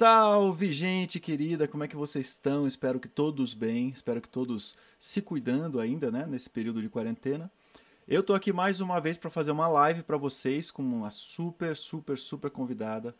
Salve, gente querida, como é que vocês estão? Espero que todos bem, espero que todos se cuidando ainda, né, nesse período de quarentena. Eu tô aqui mais uma vez para fazer uma live para vocês com uma super, super, super convidada.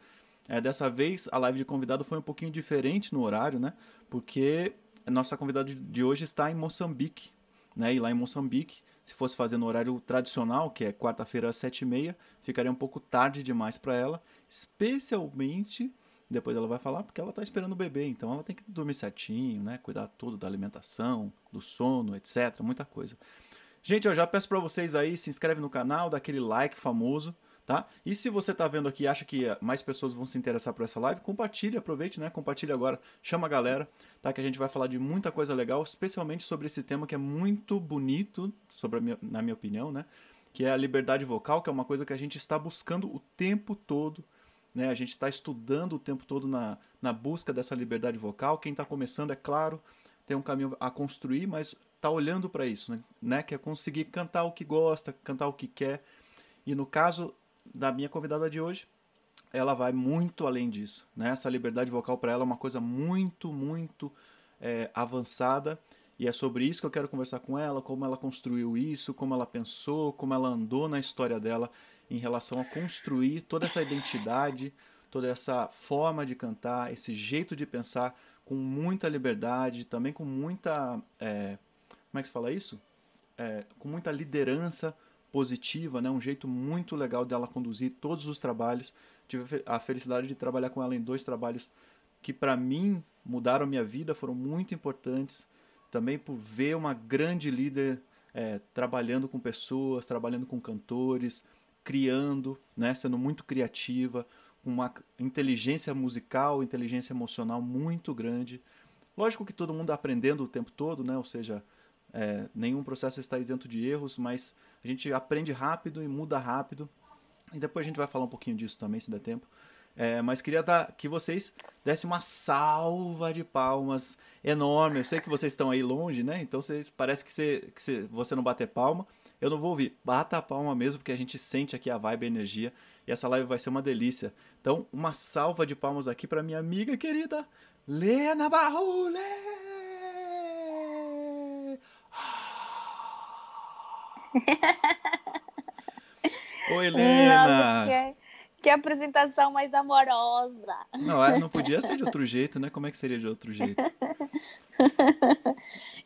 É, dessa vez a live de convidado foi um pouquinho diferente no horário, né? Porque a nossa convidada de hoje está em Moçambique, né? E lá em Moçambique, se fosse fazer no horário tradicional, que é quarta-feira às sete e meia, ficaria um pouco tarde demais para ela, especialmente depois ela vai falar porque ela está esperando o bebê, então ela tem que dormir certinho, né? Cuidar tudo da alimentação, do sono, etc. Muita coisa. Gente, eu já peço para vocês aí, se inscreve no canal, dá aquele like famoso, tá? E se você está vendo aqui e acha que mais pessoas vão se interessar por essa live, compartilhe, aproveite, né? Compartilhe agora, chama a galera, tá? Que a gente vai falar de muita coisa legal, especialmente sobre esse tema que é muito bonito, sobre minha, na minha opinião, né? Que é a liberdade vocal, que é uma coisa que a gente está buscando o tempo todo né? A gente está estudando o tempo todo na, na busca dessa liberdade vocal. Quem está começando, é claro, tem um caminho a construir, mas está olhando para isso, né? né? Que é conseguir cantar o que gosta, cantar o que quer. E no caso da minha convidada de hoje, ela vai muito além disso. Né? Essa liberdade vocal para ela é uma coisa muito, muito é, avançada. E é sobre isso que eu quero conversar com ela, como ela construiu isso, como ela pensou, como ela andou na história dela em relação a construir toda essa identidade, toda essa forma de cantar, esse jeito de pensar com muita liberdade, também com muita. É, como é que se fala isso? É, com muita liderança positiva, né? um jeito muito legal dela conduzir todos os trabalhos. Tive a felicidade de trabalhar com ela em dois trabalhos que, para mim, mudaram minha vida, foram muito importantes. Também por ver uma grande líder é, trabalhando com pessoas, trabalhando com cantores, criando, né, sendo muito criativa, com uma inteligência musical, inteligência emocional muito grande. Lógico que todo mundo aprendendo o tempo todo, né? ou seja, é, nenhum processo está isento de erros, mas a gente aprende rápido e muda rápido. E depois a gente vai falar um pouquinho disso também, se der tempo. É, mas queria dar, que vocês dessem uma salva de palmas enorme. Eu sei que vocês estão aí longe, né? Então vocês, parece que, você, que você, não bater palma, eu não vou ouvir. Bata a palma mesmo, porque a gente sente aqui a vibe, a energia. E essa live vai ser uma delícia. Então, uma salva de palmas aqui para minha amiga querida, Lena Barrule! Oi, Lena! Nossa, que, que apresentação mais amorosa! Não, é, não podia ser de outro jeito, né? Como é que seria de outro jeito?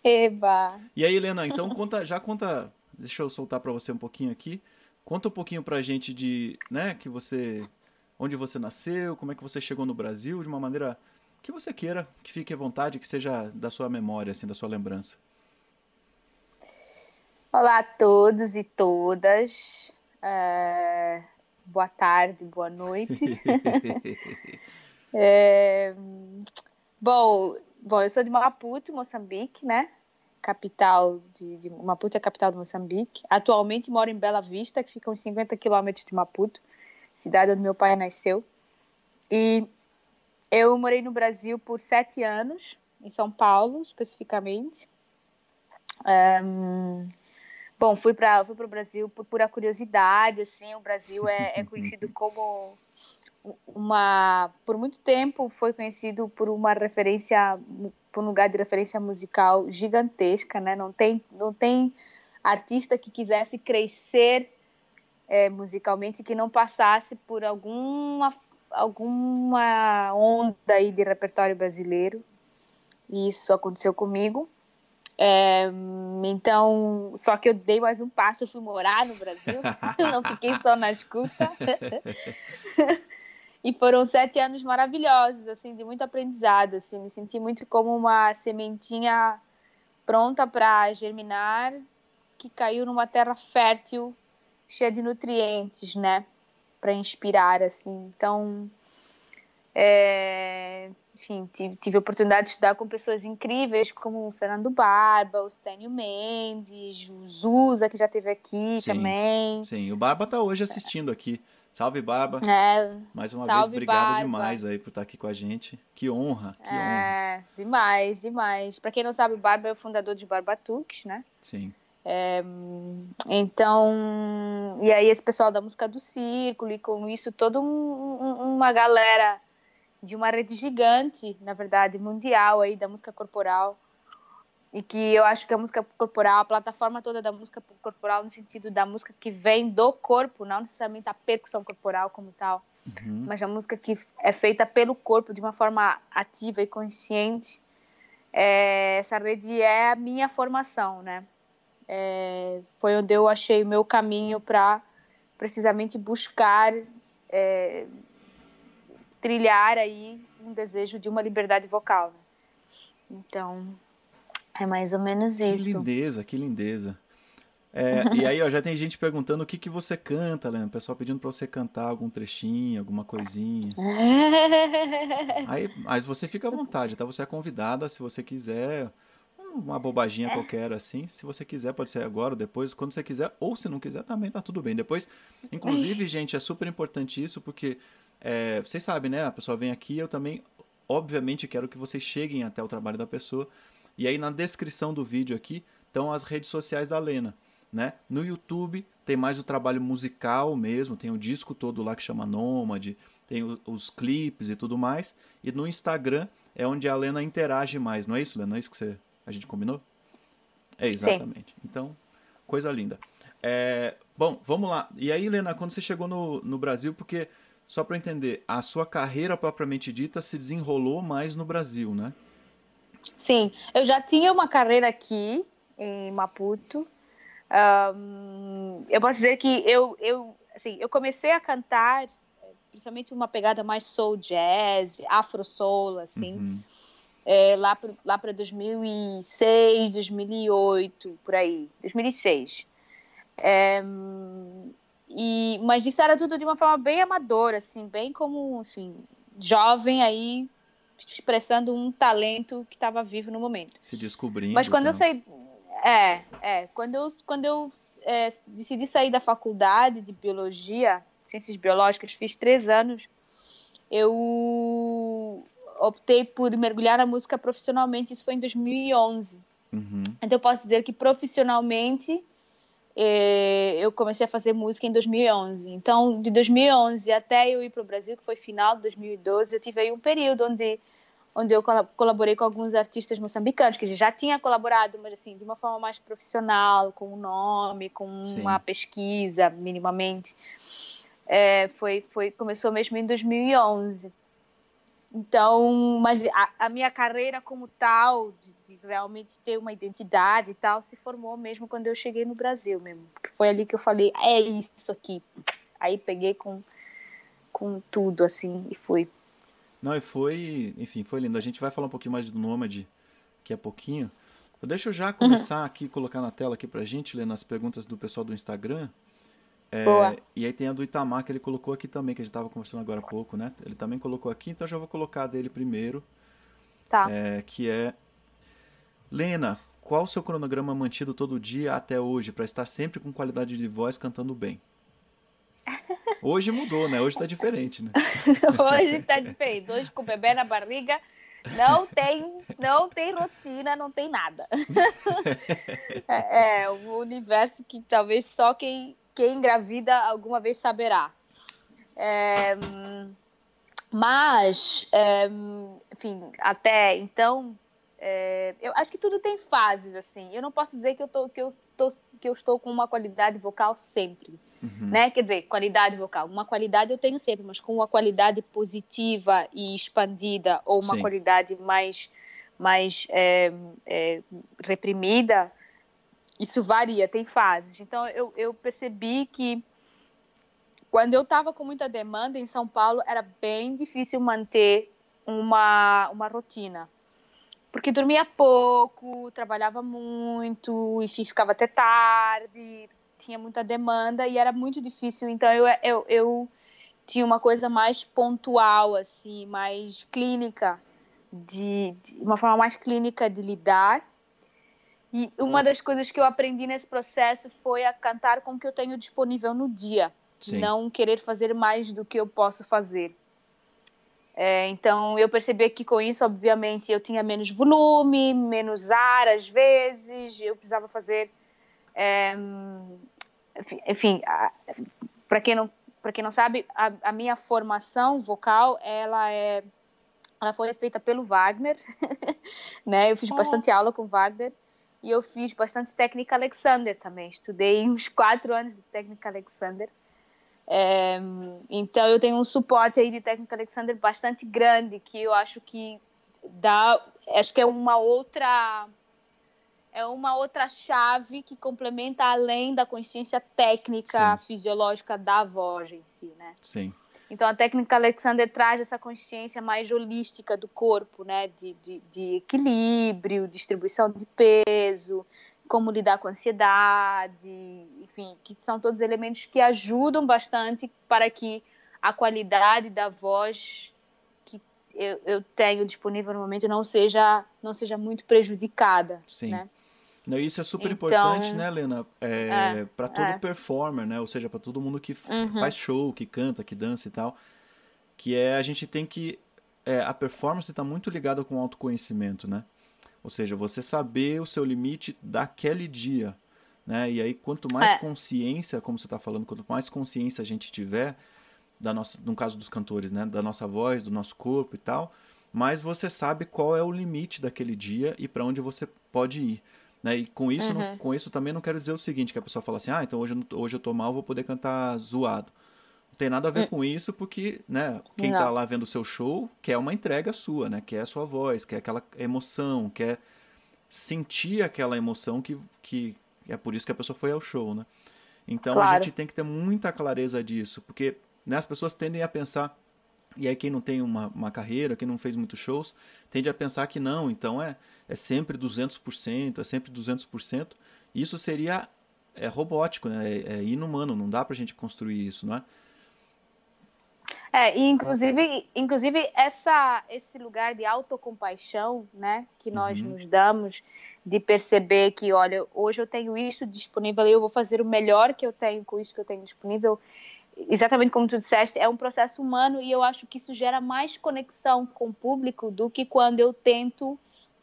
Eba! E aí, Helena, então conta, já conta Deixa eu soltar para você um pouquinho aqui. Conta um pouquinho pra gente de, né, que você onde você nasceu, como é que você chegou no Brasil, de uma maneira que você queira, que fique à vontade, que seja da sua memória, assim, da sua lembrança. Olá a todos e todas. É... Boa tarde, boa noite. é... Bom, bom, eu sou de Maputo, Moçambique, né? Capital de, de Maputo é a capital de Moçambique. Atualmente moro em Bela Vista, que fica uns 50 quilômetros de Maputo, cidade onde meu pai nasceu. E eu morei no Brasil por sete anos, em São Paulo especificamente. Um, bom, fui para fui o Brasil por pura curiosidade, assim, o Brasil é, é conhecido como uma por muito tempo foi conhecido por uma referência por um lugar de referência musical gigantesca né? Não tem não tem artista que quisesse crescer é, musicalmente que não passasse por alguma alguma onda aí de repertório brasileiro. E isso aconteceu comigo. É, então, só que eu dei mais um passo, eu fui morar no Brasil, não fiquei só na escuta. E foram sete anos maravilhosos, assim, de muito aprendizado, assim, me senti muito como uma sementinha pronta para germinar, que caiu numa terra fértil, cheia de nutrientes, né, para inspirar, assim. Então, é... enfim, tive, tive a oportunidade de estudar com pessoas incríveis, como o Fernando Barba, o Stênio Mendes, o Zusa, que já esteve aqui sim, também. Sim, o Barba está hoje assistindo aqui. Salve, Barba. É, Mais uma vez, obrigado Barba. demais aí por estar aqui com a gente. Que honra, que honra. É, demais, demais. Para quem não sabe, o Barba é o fundador de Barbatuques, né? Sim. É, então, e aí esse pessoal da música do círculo e com isso toda um, um, uma galera de uma rede gigante, na verdade, mundial aí da música corporal. E que eu acho que a música corporal, a plataforma toda da música corporal, no sentido da música que vem do corpo, não necessariamente a percussão corporal como tal, uhum. mas a música que é feita pelo corpo de uma forma ativa e consciente. É, essa rede é a minha formação, né? É, foi onde eu achei o meu caminho para precisamente buscar é, trilhar aí um desejo de uma liberdade vocal. Né? Então, é mais ou menos isso. Que lindeza, que lindeza. É, e aí, ó, já tem gente perguntando o que, que você canta, Lena. O pessoal pedindo para você cantar algum trechinho, alguma coisinha. aí, mas você fica à vontade, tá? Você é convidada, se você quiser, uma bobaginha qualquer assim. Se você quiser, pode ser agora ou depois, quando você quiser. Ou se não quiser, também tá tudo bem. Depois, inclusive, gente, é super importante isso, porque é, vocês sabem, né? A pessoa vem aqui, eu também, obviamente, quero que vocês cheguem até o trabalho da pessoa. E aí, na descrição do vídeo aqui, estão as redes sociais da Lena. Né? No YouTube tem mais o trabalho musical mesmo, tem o disco todo lá que chama Nômade, tem o, os clipes e tudo mais. E no Instagram é onde a Lena interage mais, não é isso, Lena? É isso que você, a gente combinou? É, exatamente. Sim. Então, coisa linda. É, bom, vamos lá. E aí, Lena, quando você chegou no, no Brasil, porque, só para entender, a sua carreira propriamente dita se desenrolou mais no Brasil, né? Sim, eu já tinha uma carreira aqui em Maputo, um, eu posso dizer que eu, eu, assim, eu comecei a cantar, principalmente uma pegada mais soul jazz, afro soul, assim, uhum. é, lá para lá 2006, 2008, por aí, 2006. É, e, mas isso era tudo de uma forma bem amadora, assim, bem como, assim, jovem aí expressando um talento que estava vivo no momento. Se descobrindo. Mas quando eu saí é, é. Quando eu, quando eu é, decidi sair da faculdade de biologia, ciências biológicas, fiz três anos, eu optei por mergulhar na música profissionalmente. Isso foi em 2011. Uhum. Então eu posso dizer que profissionalmente eu comecei a fazer música em 2011. Então, de 2011 até eu ir para o Brasil, que foi final de 2012, eu tive aí um período onde onde eu colaborei com alguns artistas moçambicanos que já tinha colaborado, mas assim de uma forma mais profissional, com um nome, com Sim. uma pesquisa minimamente. É, foi, foi começou mesmo em 2011. Então, mas a, a minha carreira como tal, de, de, realmente ter uma identidade e tal, se formou mesmo quando eu cheguei no Brasil mesmo. Foi ali que eu falei, é isso aqui. Aí peguei com, com tudo, assim, e fui. Não, e foi, enfim, foi lindo. A gente vai falar um pouquinho mais do Nômade daqui a pouquinho. Deixa eu já começar uhum. aqui, colocar na tela aqui pra gente, lendo as perguntas do pessoal do Instagram. É, Boa. E aí tem a do Itamar que ele colocou aqui também, que a gente estava conversando agora há pouco, né? Ele também colocou aqui, então eu já vou colocar dele primeiro. Tá. É, que é. Lena, qual o seu cronograma mantido todo dia até hoje para estar sempre com qualidade de voz cantando bem? Hoje mudou, né? Hoje tá diferente, né? Hoje tá diferente. Hoje com o bebê na barriga não tem, não tem rotina, não tem nada. é, é um universo que talvez só quem, quem engravida alguma vez saberá. É, mas, é, enfim, até então, é, eu acho que tudo tem fases, assim. Eu não posso dizer que eu, tô, que, eu tô, que eu estou com uma qualidade vocal sempre. Uhum. Né? Quer dizer, qualidade vocal. Uma qualidade eu tenho sempre, mas com uma qualidade positiva e expandida ou uma Sim. qualidade mais, mais é, é, reprimida, isso varia, tem fases. Então eu, eu percebi que quando eu estava com muita demanda em São Paulo, era bem difícil manter uma, uma rotina. Porque dormia pouco, trabalhava muito, enfim, ficava até tarde, tinha muita demanda e era muito difícil. Então eu, eu, eu tinha uma coisa mais pontual, assim, mais clínica, de, de, uma forma mais clínica de lidar. E uma das coisas que eu aprendi nesse processo foi a cantar com o que eu tenho disponível no dia, Sim. não querer fazer mais do que eu posso fazer. É, então eu percebi que com isso, obviamente, eu tinha menos volume, menos ar às vezes, eu precisava fazer é, enfim, para quem não para quem não sabe, a, a, minha formação vocal ela é ela foi feita pelo Wagner, né? Eu fiz oh. bastante aula com Wagner e eu fiz bastante técnica Alexander também. Estudei uns quatro anos de técnica Alexander. É, então eu tenho um suporte aí de técnica Alexander bastante grande que eu acho que dá, acho que é uma outra é uma outra chave que complementa além da consciência técnica Sim. fisiológica da voz em si, né? Sim. Então a técnica Alexander traz essa consciência mais holística do corpo, né? De, de, de equilíbrio, distribuição de peso, como lidar com a ansiedade, enfim, que são todos elementos que ajudam bastante para que a qualidade da voz que eu, eu tenho disponível no momento não seja não seja muito prejudicada, Sim. né? Isso é super então, importante, né, Helena? É, é, para todo é. performer, né? Ou seja, para todo mundo que uhum. faz show, que canta, que dança e tal. Que é a gente tem que. É, a performance está muito ligada com o autoconhecimento, né? Ou seja, você saber o seu limite daquele dia. Né? E aí, quanto mais é. consciência, como você está falando, quanto mais consciência a gente tiver, da nossa, no caso dos cantores, né? da nossa voz, do nosso corpo e tal, mais você sabe qual é o limite daquele dia e para onde você pode ir. Né? E com isso, uhum. não, com isso também não quero dizer o seguinte, que a pessoa fala assim, ah, então hoje, eu, hoje eu tô mal, vou poder cantar zoado. Não tem nada a ver uhum. com isso, porque, né, quem tá não. tá lá vendo o seu show quer uma entrega sua, né? Quer a sua voz, quer aquela emoção, quer sentir aquela emoção que, que é por isso que a pessoa foi ao show, né? Então claro. a gente tem que ter muita clareza disso, porque né, as pessoas tendem a pensar, e aí quem não tem uma, uma carreira, quem não fez muitos shows, tende a pensar que não, então é, é sempre 200%, é sempre 200%. Isso seria é robótico, né? É, é inumano, não dá pra gente construir isso, não é? É, e inclusive, inclusive essa, esse lugar de autocompaixão, né, que nós uhum. nos damos, de perceber que, olha, hoje eu tenho isso disponível e eu vou fazer o melhor que eu tenho com isso que eu tenho disponível, exatamente como tu disseste, é um processo humano e eu acho que isso gera mais conexão com o público do que quando eu tento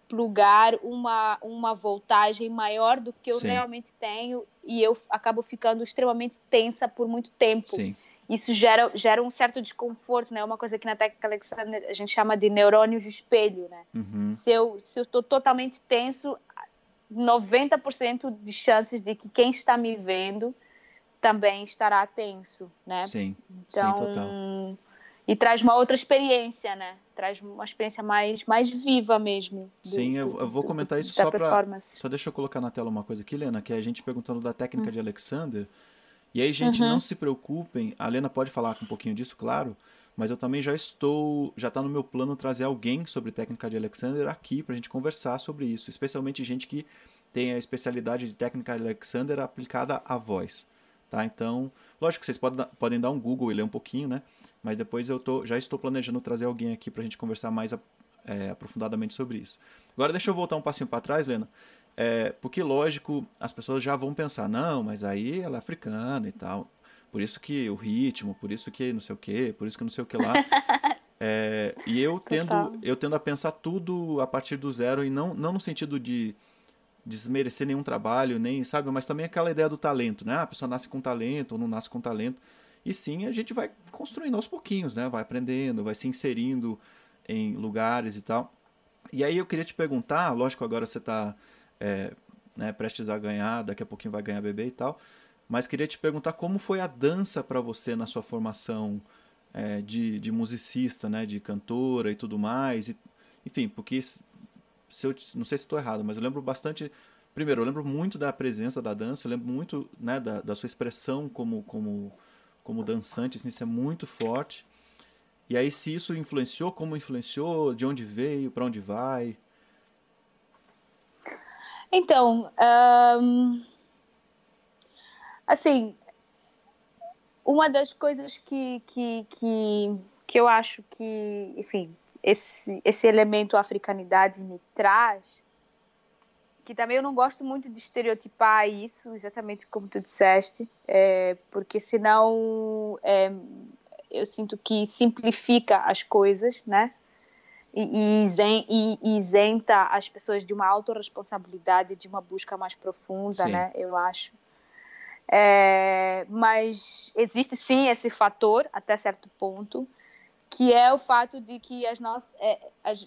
plugar uma, uma voltagem maior do que eu Sim. realmente tenho e eu acabo ficando extremamente tensa por muito tempo. Sim. Isso gera, gera um certo desconforto, né? Uma coisa que na técnica Alexander a gente chama de neurônios de espelho, né? Uhum. Se eu se eu estou totalmente tenso, 90% de chances de que quem está me vendo também estará tenso, né? Sim, então, sim, total. E traz uma outra experiência, né? Traz uma experiência mais, mais viva mesmo. Do, sim, eu, eu, vou comentar isso só para. Só deixa eu colocar na tela uma coisa aqui, Lena, que é a gente perguntando da técnica hum. de Alexander. E aí, gente, uhum. não se preocupem. A Lena pode falar um pouquinho disso, claro. Mas eu também já estou. Já está no meu plano trazer alguém sobre técnica de Alexander aqui para a gente conversar sobre isso. Especialmente gente que tem a especialidade de técnica de Alexander aplicada à voz. Tá? Então, lógico que vocês podem, podem dar um Google e ler um pouquinho, né? Mas depois eu tô, já estou planejando trazer alguém aqui para a gente conversar mais é, aprofundadamente sobre isso. Agora deixa eu voltar um passinho para trás, Lena. É, porque, lógico, as pessoas já vão pensar, não, mas aí ela é africana e tal. Por isso que o ritmo, por isso que não sei o que, por isso que não sei o que lá. É, e eu tendo, eu tendo a pensar tudo a partir do zero e não, não no sentido de desmerecer nenhum trabalho, nem, sabe? Mas também aquela ideia do talento, né? Ah, a pessoa nasce com talento ou não nasce com talento. E sim, a gente vai construindo aos pouquinhos, né? Vai aprendendo, vai se inserindo em lugares e tal. E aí eu queria te perguntar, lógico, agora você está é, né, prestes a ganhar, daqui a pouquinho vai ganhar bebê e tal, mas queria te perguntar como foi a dança para você na sua formação é, de, de musicista, né? De cantora e tudo mais. E, enfim, porque se eu, não sei se estou errado, mas eu lembro bastante. Primeiro, eu lembro muito da presença da dança, eu lembro muito né, da, da sua expressão como, como, como dançante, assim, isso é muito forte. E aí, se isso influenciou, como influenciou, de onde veio, para onde vai? Então, assim, uma das coisas que, que, que, que eu acho que, enfim, esse, esse elemento africanidade me traz, que também eu não gosto muito de estereotipar isso, exatamente como tu disseste, é, porque senão é, eu sinto que simplifica as coisas, né? E, e, e isenta as pessoas de uma autorresponsabilidade, de uma busca mais profunda, sim. né? Eu acho. É, mas existe sim esse fator até certo ponto que é o fato de que as nossas, é,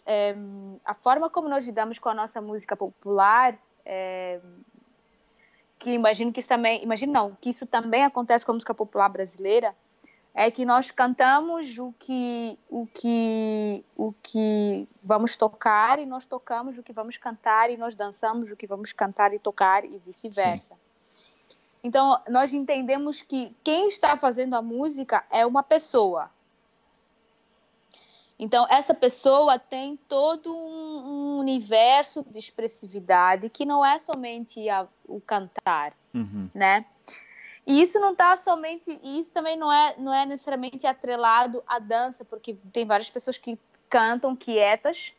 é, a forma como nós lidamos com a nossa música popular, é, que imagino que isso também, imagino não, que isso também acontece com a música popular brasileira, é que nós cantamos o que o que o que vamos tocar e nós tocamos o que vamos cantar e nós dançamos o que vamos cantar e tocar e vice-versa. Então nós entendemos que quem está fazendo a música é uma pessoa. Então essa pessoa tem todo um, um universo de expressividade que não é somente a, o cantar, uhum. né? E isso não está somente, e isso também não é, não é necessariamente atrelado à dança, porque tem várias pessoas que cantam quietas,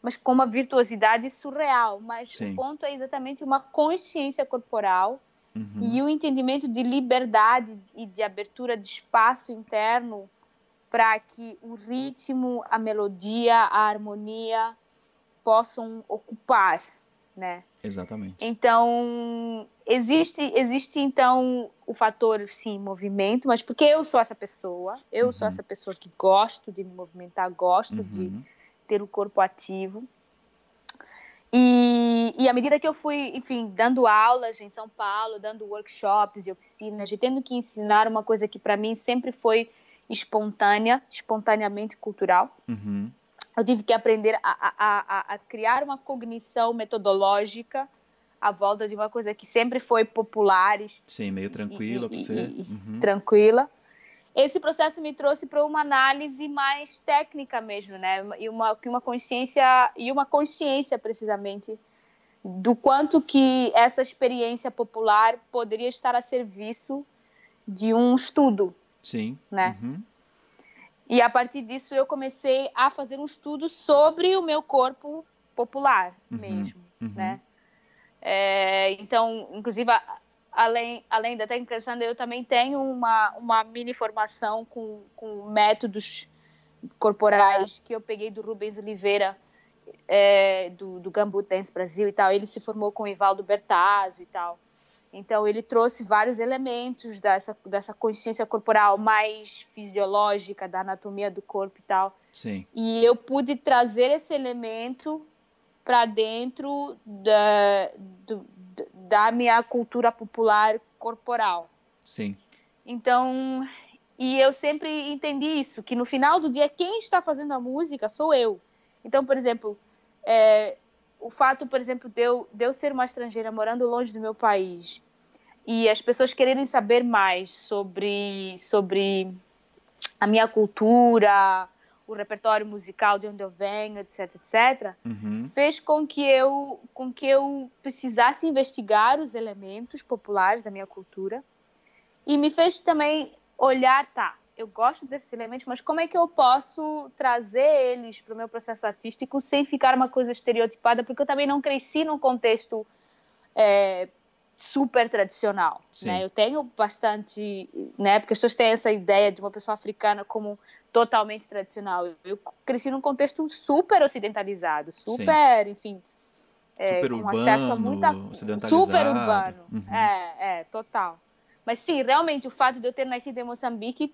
mas com uma virtuosidade surreal. Mas Sim. o ponto é exatamente uma consciência corporal uhum. e o entendimento de liberdade e de abertura de espaço interno para que o ritmo, a melodia, a harmonia possam ocupar, né? Exatamente. Então, existe, existe então o fator, sim, movimento, mas porque eu sou essa pessoa, eu uhum. sou essa pessoa que gosto de me movimentar, gosto uhum. de ter o corpo ativo. E, e à medida que eu fui, enfim, dando aulas em São Paulo, dando workshops e oficinas, e tendo que ensinar uma coisa que para mim sempre foi espontânea, espontaneamente cultural, uhum eu tive que aprender a, a, a, a criar uma cognição metodológica à volta de uma coisa que sempre foi popular. Sim, meio tranquila para você. Uhum. Tranquila. Esse processo me trouxe para uma análise mais técnica mesmo, né? E uma, uma consciência e uma consciência precisamente do quanto que essa experiência popular poderia estar a serviço de um estudo. Sim. Né? Uhum. E a partir disso eu comecei a fazer um estudo sobre o meu corpo popular uhum, mesmo, uhum. né? É, então, inclusive, além, além da técnica eu também tenho uma, uma mini formação com, com métodos corporais que eu peguei do Rubens Oliveira, é, do, do Gambut Dance Brasil e tal. Ele se formou com o Ivaldo Bertazzo e tal. Então, ele trouxe vários elementos dessa, dessa consciência corporal mais fisiológica, da anatomia do corpo e tal. Sim. E eu pude trazer esse elemento para dentro da, do, da minha cultura popular corporal. Sim. Então, e eu sempre entendi isso, que no final do dia, quem está fazendo a música sou eu. Então, por exemplo, é, o fato, por exemplo, de eu, de eu ser uma estrangeira morando longe do meu país e as pessoas quererem saber mais sobre, sobre a minha cultura, o repertório musical de onde eu venho, etc, etc, uhum. fez com que eu com que eu precisasse investigar os elementos populares da minha cultura e me fez também olhar, tá, eu gosto desses elementos, mas como é que eu posso trazer eles para o meu processo artístico sem ficar uma coisa estereotipada? Porque eu também não cresci num contexto é, super tradicional, né? Eu tenho bastante, né? Porque as pessoas têm essa ideia de uma pessoa africana como totalmente tradicional. Eu cresci num contexto super ocidentalizado, super, Sim. enfim, é, super com urbano, acesso a muita super urbano, uhum. é, é, total. Mas sim, realmente o fato de eu ter nascido em Moçambique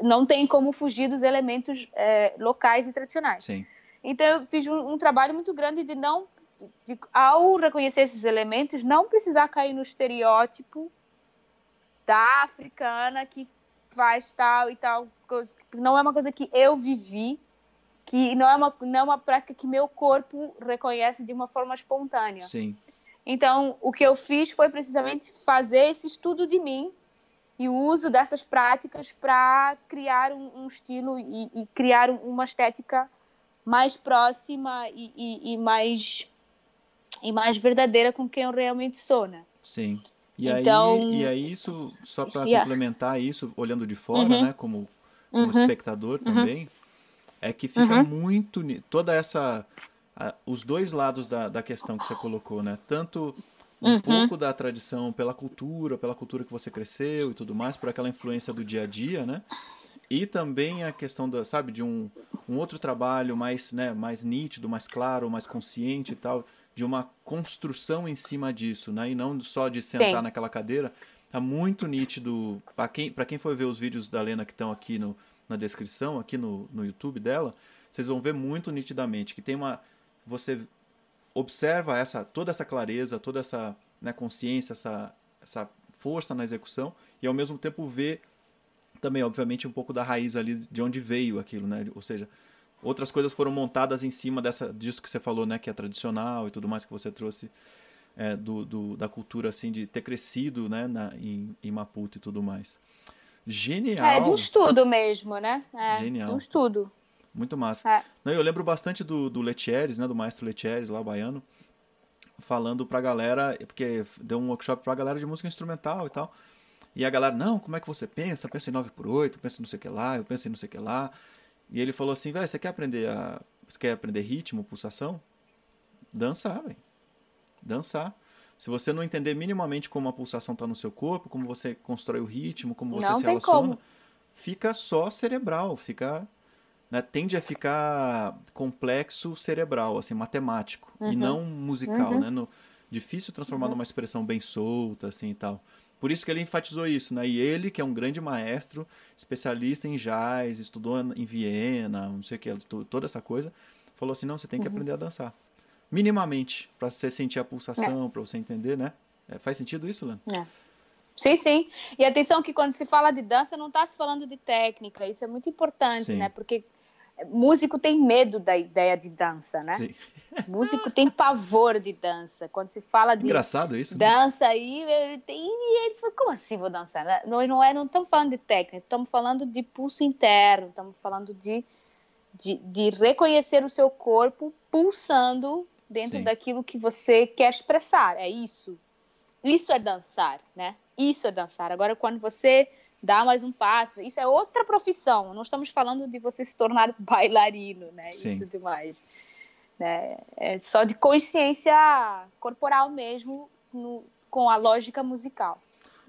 não tem como fugir dos elementos é, locais e tradicionais. Sim. Então eu fiz um, um trabalho muito grande de não, de, de, ao reconhecer esses elementos, não precisar cair no estereótipo da africana que faz tal e tal coisa. Não é uma coisa que eu vivi, que não é uma, não é uma prática que meu corpo reconhece de uma forma espontânea. Sim. Então, o que eu fiz foi precisamente fazer esse estudo de mim e o uso dessas práticas para criar um, um estilo e, e, criar uma estética mais próxima e, e, e, mais e mais verdadeira com quem eu realmente sou, né? Sim. E então, aí, e aí isso só para yeah. complementar isso, olhando de fora, uhum. né, como, como uhum. espectador uhum. também, é que fica uhum. muito toda essa os dois lados da, da questão que você colocou, né? Tanto um uhum. pouco da tradição pela cultura, pela cultura que você cresceu e tudo mais, por aquela influência do dia a dia, né? E também a questão da, sabe, de um, um outro trabalho mais, né, mais nítido, mais claro, mais consciente e tal, de uma construção em cima disso, né? E não só de sentar Sim. naquela cadeira. Tá muito nítido. Para quem, pra quem for ver os vídeos da Lena que estão aqui no, na descrição aqui no, no YouTube dela, vocês vão ver muito nitidamente que tem uma. Você observa essa toda essa clareza, toda essa né, consciência, essa, essa força na execução, e ao mesmo tempo vê também, obviamente, um pouco da raiz ali de onde veio aquilo, né? Ou seja, outras coisas foram montadas em cima dessa, disso que você falou, né? Que é tradicional e tudo mais que você trouxe é, do, do, da cultura, assim, de ter crescido, né? Na, em, em Maputo e tudo mais. Genial. É, de um estudo mesmo, né? É, Genial. De um estudo. Muito massa. É. Não, eu lembro bastante do, do Letieres, né? Do maestro Letieres, lá, baiano, falando pra galera, porque deu um workshop pra galera de música instrumental e tal. E a galera, não, como é que você pensa? Pensa em 9 por 8 pensa em não sei o que lá, eu penso em não sei o que lá. E ele falou assim, velho, você quer aprender a. Você quer aprender ritmo, pulsação? Dançar, velho. Dançar. Se você não entender minimamente como a pulsação está no seu corpo, como você constrói o ritmo, como você Não se relaciona, como. fica só cerebral, fica né, tende a ficar complexo cerebral, assim, matemático e não musical, Uhum. né? No, difícil transformar numa expressão bem solta, assim e tal. Por isso que ele enfatizou isso, né? E ele, que é um grande maestro, especialista em jazz, estudou em Viena, não sei o que, to- toda essa coisa, falou assim, não, você tem que aprender a dançar. Minimamente, para você sentir a pulsação, para você entender, né? É, faz sentido isso, Lana? É. Sim, sim. E atenção que quando se fala de dança, não está se falando de técnica. Isso é muito importante, Sim. né? Porque músico tem medo da ideia de dança, né? Sim. Músico tem pavor de dança. Quando se fala de Engraçado isso, né? dança aí, ele tem. E ele fala, como assim vou dançar? né? Nós não é, não estamos falando de técnica, estamos falando de pulso interno, estamos falando de, de, de reconhecer o seu corpo pulsando dentro Sim. daquilo que você quer expressar. É isso. Isso é dançar, né? Isso é dançar. Agora, quando você dá mais um passo, isso é outra profissão. Não estamos falando de você se tornar bailarino, né? Sim. E tudo mais. Né? É só de consciência corporal mesmo, no- com a lógica musical.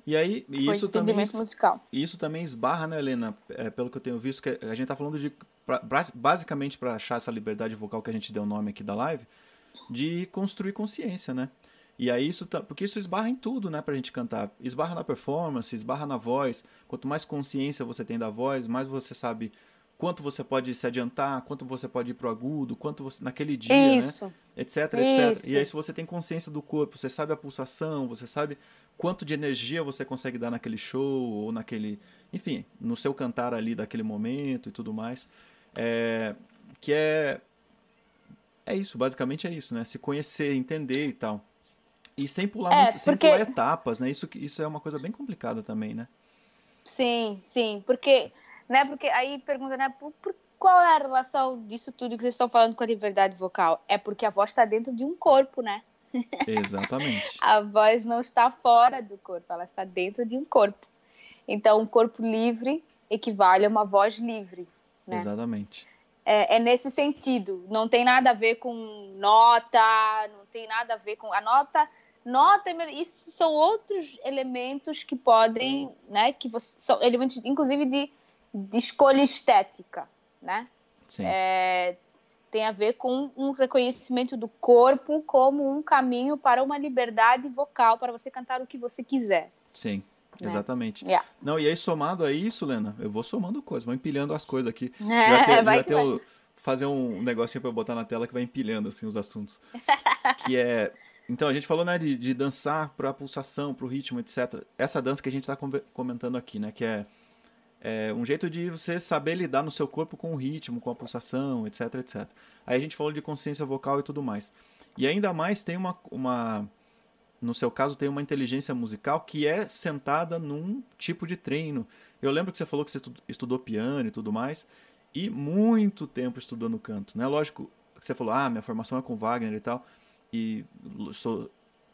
E aí, e isso também musical. Isso também esbarra, né, Helena? É, pelo que eu tenho visto, que a gente tá falando de. pra- basicamente, para achar essa liberdade vocal que a gente deu o nome aqui da live, de construir consciência, né? E aí isso tá, porque isso esbarra em tudo, né, pra gente cantar. Esbarra na performance, esbarra na voz. Quanto mais consciência você tem da voz, mais você sabe quanto você pode se adiantar, quanto você pode ir pro agudo, quanto você naquele dia, né? Isso. etc, etc. Isso. E aí, se você tem consciência do corpo, você sabe a pulsação, você sabe quanto de energia você consegue dar naquele show ou naquele. Enfim, no seu cantar ali daquele momento e tudo mais. É, que é. É isso, basicamente é isso, né? Se conhecer, entender e tal. E sem pular, É, muito, sem porque- pular etapas, né? Isso, isso é uma coisa bem complicada também, né? Sim, sim. Porque, né, porque aí pergunta, né, por, por- qual é a relação disso tudo que vocês estão falando com a liberdade vocal? É porque a voz está dentro de um corpo, né? Exatamente. A voz não está fora do corpo, ela está dentro de um corpo. Então, um corpo livre equivale a uma voz livre. né? Exatamente. É, é nesse sentido. Não tem nada a ver com nota, não tem nada a ver com a nota. Nota, isso são outros elementos que podem, né? Que você, são elementos, inclusive de, de escolha estética, né? Sim. É, tem a ver com um reconhecimento do corpo como um caminho para uma liberdade vocal para você cantar o que você quiser. Sim. Exatamente. Yeah. Não, e aí somado a isso, Lena, eu vou somando coisas, vou empilhando as coisas aqui. É, Já ter, vai já ter o- fazer um negocinho pra eu botar na tela que vai empilhando assim os assuntos. que é. Então, a gente falou, né, de, de dançar pra pulsação, pro ritmo, etc. Essa dança que a gente tá conver- comentando aqui, né, que é, é um jeito de você saber lidar no seu corpo com o ritmo, com a pulsação, etc, etc. Aí a gente falou de consciência vocal e tudo mais. E ainda mais tem uma, uma no seu caso, tem uma inteligência musical que é sentada num tipo de treino. Eu lembro que você falou que você estu- estudou piano e tudo mais, e muito tempo estudando canto, né? Lógico que você falou, ah, minha formação é com Wagner e tal, e sou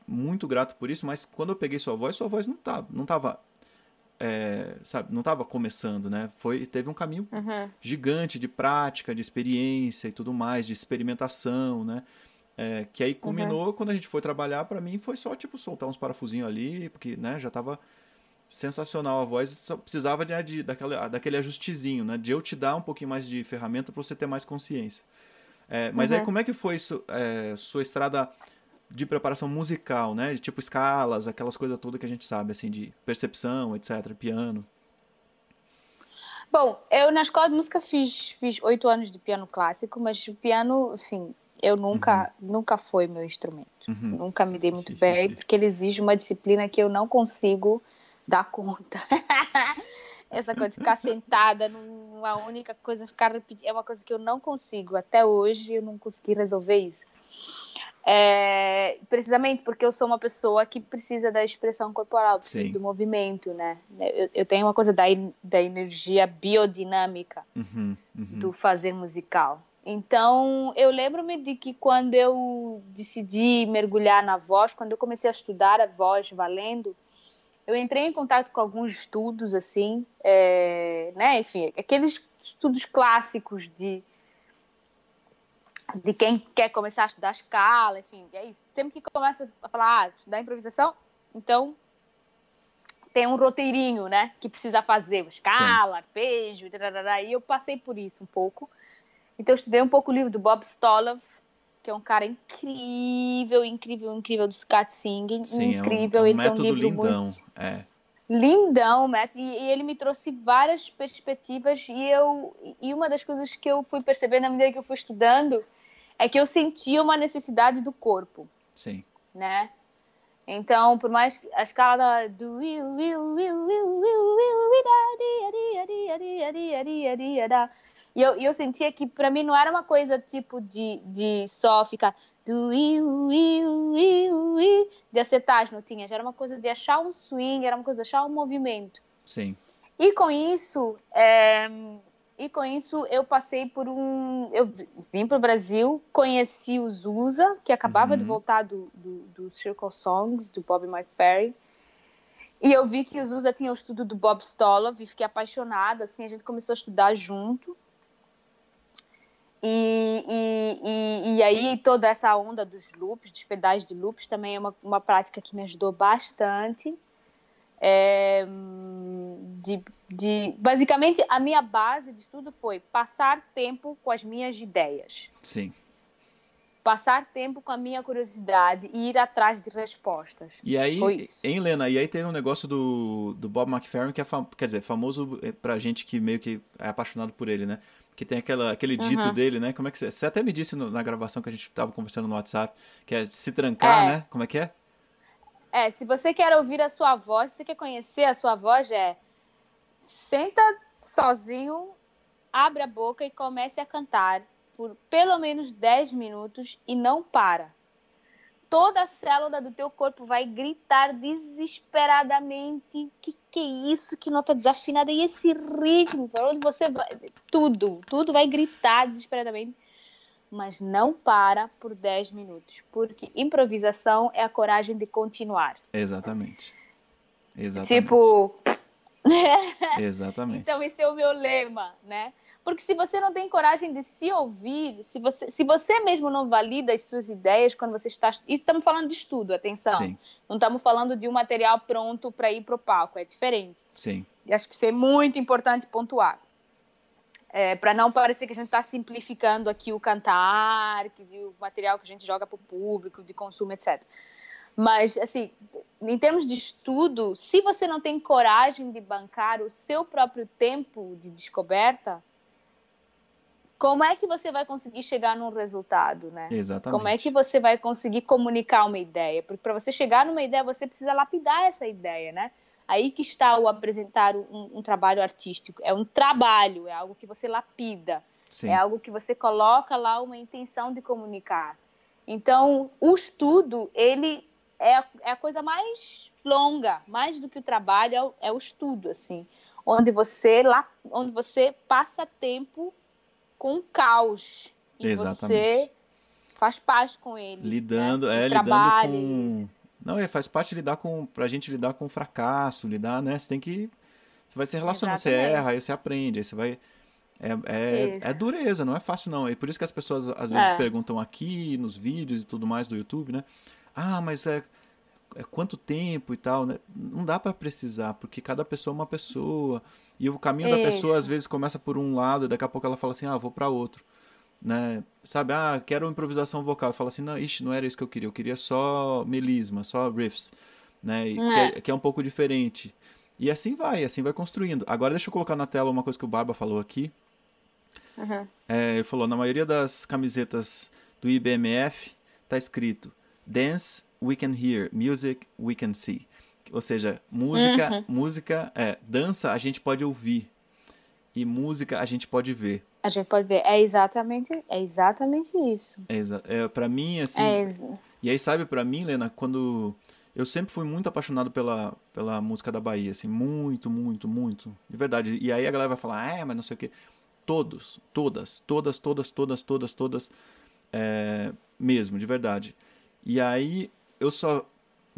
muito grato por isso, mas quando eu peguei sua voz, sua voz não tava, não tava, é, sabe, não tava começando, né? Foi, teve um caminho Uhum. gigante de prática, de experiência e tudo mais, de experimentação, né? É, que aí culminou quando a gente foi trabalhar, pra mim foi só tipo soltar uns parafusinhos ali, porque né, já tava sensacional a voz, só precisava de, de daquele, daquele ajustezinho, né? De eu te dar um pouquinho mais de ferramenta pra você ter mais consciência. É, mas aí Uhum. como é que foi é, sua estrada de preparação musical, né? De tipo escalas, aquelas coisas todas que a gente sabe, assim, de percepção, etc, piano. Bom, eu na escola de música fiz fiz oito anos de piano clássico, mas o piano, enfim, eu nunca uhum. nunca foi meu instrumento. Uhum. Nunca me dei muito bem, porque ele exige uma disciplina que eu não consigo dar conta. Essa coisa de ficar sentada numa única coisa, ficar é uma coisa que eu não consigo. Até hoje eu não consegui resolver isso. É, precisamente porque eu sou uma pessoa que precisa da expressão corporal, do movimento, né? Eu, eu, tenho uma coisa da, da energia biodinâmica uhum, uhum. do fazer musical. Então, eu lembro-me de que quando eu decidi mergulhar na voz, quando eu comecei a estudar a voz valendo, eu entrei em contato com alguns estudos, assim, é, né? Enfim, aqueles estudos clássicos de de quem quer começar a estudar escala, enfim, é isso. Sempre que começa a falar, ah, estudar improvisação, então tem um roteirinho, né, que precisa fazer, escala, Sim. arpejo, e eu passei por isso um pouco. Então eu estudei um pouco o livro do Bob Stolov, que é um cara incrível, incrível, incrível do scat singing, Sim, incrível, é um, é um ele tem um livro lindão, muito é. lindão, método, e, e ele me trouxe várias perspectivas e eu e uma das coisas que eu fui percebendo na medida que eu fui estudando é que eu sentia uma necessidade do corpo. Sim. Né? Então, por mais que a escala do e eu, eu sentia que para mim não era uma coisa tipo de, de só ficar do will, will, will, will, de acertar as notinhas, era uma coisa de achar um swing, era uma coisa de achar um movimento. Sim. E com isso, é, e com isso eu passei por um. Eu vim para o Brasil, conheci o Zusa, que acabava uhum. de voltar do, do, do, Circle Songs, do Bob McFerrin. E eu vi que o Zusa tinha o estudo do Bob Stolov e fiquei apaixonada. Assim, a gente começou a estudar junto. E, e, e, e, aí toda essa onda dos loops, dos pedais de loops, também é uma, uma prática que me ajudou bastante. É, de, de, basicamente, a minha base de estudo foi passar tempo com as minhas ideias. Sim. Passar tempo com a minha curiosidade e ir atrás de respostas. E aí, foi isso. hein, Lena? E aí teve um negócio do, do Bob McFerrin que é, quer dizer, famoso é, pra gente que meio que é apaixonado por ele, né? Que tem aquela, aquele dito uhum. dele, né? Como é que você... Você até me disse no, na gravação que a gente tava conversando no WhatsApp, que é se trancar, é. né? Como é que é? É, se você quer ouvir a sua voz, se você quer conhecer a sua voz, é senta sozinho, abre a boca e comece a cantar por pelo menos 10 minutos e não para. Toda a célula do teu corpo vai gritar desesperadamente. Que que é isso? Que nota desafinada e esse ritmo? Para onde você vai? Tudo, tudo vai gritar desesperadamente mas não para por 10 minutos, porque improvisação é a coragem de continuar. Exatamente. Exatamente. Tipo. Exatamente. então, esse é o meu lema, né? Porque se você não tem coragem de se ouvir, se você, se você mesmo não valida as suas ideias quando você está. Estamos falando de estudo, atenção. Sim. Não estamos falando de um material pronto para ir para o palco, é diferente. Sim. E acho que isso é muito importante pontuar. É, para não parecer que a gente está simplificando aqui o cantar, que o material que a gente joga para o público, de consumo, etc. Mas, assim, em termos de estudo, se você não tem coragem de bancar o seu próprio tempo de descoberta, como é que você vai conseguir chegar num resultado, né? Exatamente. Como é que você vai conseguir comunicar uma ideia? Porque para você chegar numa ideia, você precisa lapidar essa ideia, né? Aí que está o apresentar um, um trabalho artístico. É um trabalho, é algo que você lapida, Sim. é algo que você coloca lá uma intenção de comunicar. Então, o estudo, ele é a, é a coisa mais longa, mais do que o trabalho, é o, é o estudo, assim, onde você lá, onde você passa tempo com o caos e Exatamente. você faz paz com ele, lidando, né? é, lidando com não, é, faz parte lidar com. Pra gente lidar com fracasso, lidar, né? Você tem que. Você vai se relacionando, você erra, aí você aprende, aí você vai. É, é, é, dureza, não é fácil não. É por isso que as pessoas às vezes é. perguntam aqui nos vídeos e tudo mais do YouTube, né? Ah, mas é, é quanto tempo e tal, né? Não dá para precisar, porque cada pessoa é uma pessoa. E o caminho isso. da pessoa às vezes começa por um lado, e daqui a pouco ela fala assim: "Ah, vou para outro" né? Sabe, ah, quero improvisação vocal. Fala assim, não, ixi, não era isso que eu queria. Eu queria só melisma, só riffs, né? É. Que, é, que, é, um pouco diferente. E assim vai, assim vai construindo. Agora deixa eu colocar na tela uma coisa que o Barba falou aqui. Uhum. É, ele falou, na maioria das camisetas do IBMF tá escrito Dance we can hear, music we can see. Ou seja, música, Uhum. música é dança a gente pode ouvir e música a gente pode ver. A gente pode ver. É exatamente, é exatamente isso. É, exa- é para mim assim, É ex- E aí, sabe, pra mim, Lena, quando. Eu sempre fui muito apaixonado pela, pela música da Bahia, assim, muito, muito, muito. De verdade. E aí a galera vai falar, ah, é, mas não sei o quê. Todos, todas, todas, todas, todas, todas, todas, é, mesmo, de verdade. E aí eu só,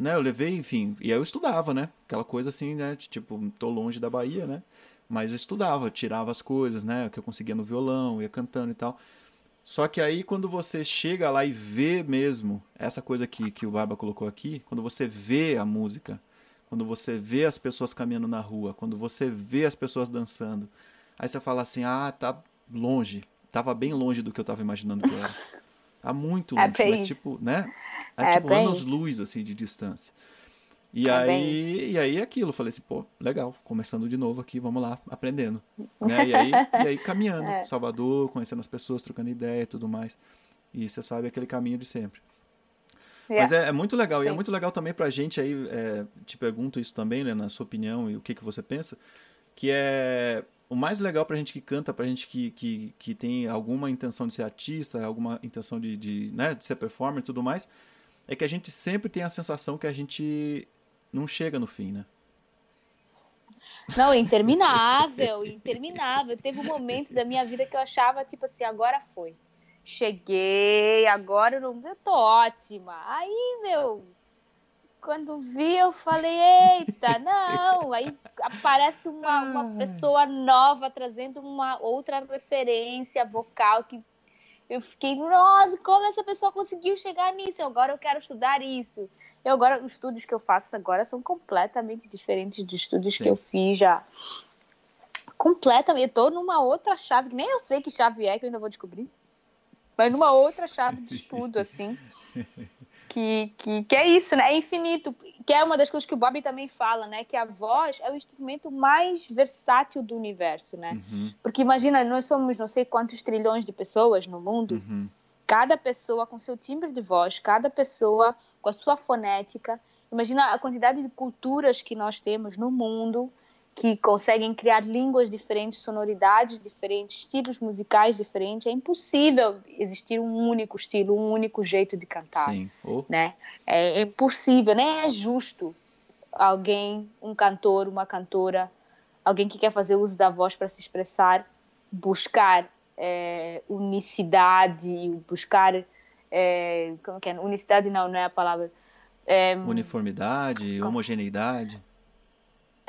né, eu levei, enfim, e aí eu estudava, né? Aquela coisa assim, né, tipo, tô longe da Bahia, né? Mas eu estudava, tirava as coisas, né, que eu conseguia no violão, ia cantando e tal. Só que aí quando você chega lá e vê mesmo essa coisa que, que o Barba colocou aqui, quando você vê a música, quando você vê as pessoas caminhando na rua, quando você vê as pessoas dançando, aí você fala assim, ah, tá longe, tava bem longe do que eu tava imaginando que era. Tá muito É longe, mas isso. tipo, né? É, É tipo bem anos isso. luz assim de distância. E É aí, e aí é aquilo, falei assim, pô, legal, começando de novo aqui, vamos lá, aprendendo. Né? E, aí, e aí caminhando, É. Salvador, conhecendo as pessoas, trocando ideia e tudo mais. E você sabe aquele caminho de sempre. Mas Yeah. é, é muito legal, e é Sim. muito legal também pra gente aí, é, te pergunto isso também, né, na sua opinião e o que, que você pensa, que é o mais legal pra gente que canta, pra gente que, que, que tem alguma intenção de ser artista, alguma intenção de, de, né, de ser performer e tudo mais, é que a gente sempre tem a sensação que a gente não chega no fim, né? Não, interminável, interminável. Teve um momento da minha vida que eu achava, tipo assim, agora foi. Cheguei, agora eu, não, eu tô ótima. Aí, meu, quando vi, eu falei, eita, não. Aí aparece uma, uma pessoa nova trazendo uma outra referência vocal que eu fiquei, nossa, como essa pessoa conseguiu chegar nisso? Agora eu quero estudar isso. Eu agora, os estudos que eu faço agora são completamente diferentes dos estudos Sim. que eu fiz já. Completamente. Eu tô numa outra chave, que nem eu sei que chave é, que eu ainda vou descobrir. Mas numa outra chave de estudo, assim. Que, que, que é isso, né? É infinito. Que é uma das coisas que o Bob também fala, né? Que a voz é o instrumento mais versátil do universo, né? Uhum, Porque imagina, nós somos não sei quantos trilhões de pessoas no mundo uhum. cada pessoa com seu timbre de voz, cada pessoa com a sua fonética. Imagina a quantidade de culturas que nós temos no mundo que conseguem criar línguas diferentes, sonoridades diferentes, estilos musicais diferentes. É impossível existir um único estilo, um único jeito de cantar, Sim. Oh, né? É impossível, nem é justo alguém, um cantor, uma cantora, alguém que quer fazer uso da voz para se expressar, buscar é, unicidade, buscar é, como que é? Unicidade não, não é a palavra. É, uniformidade, homogeneidade.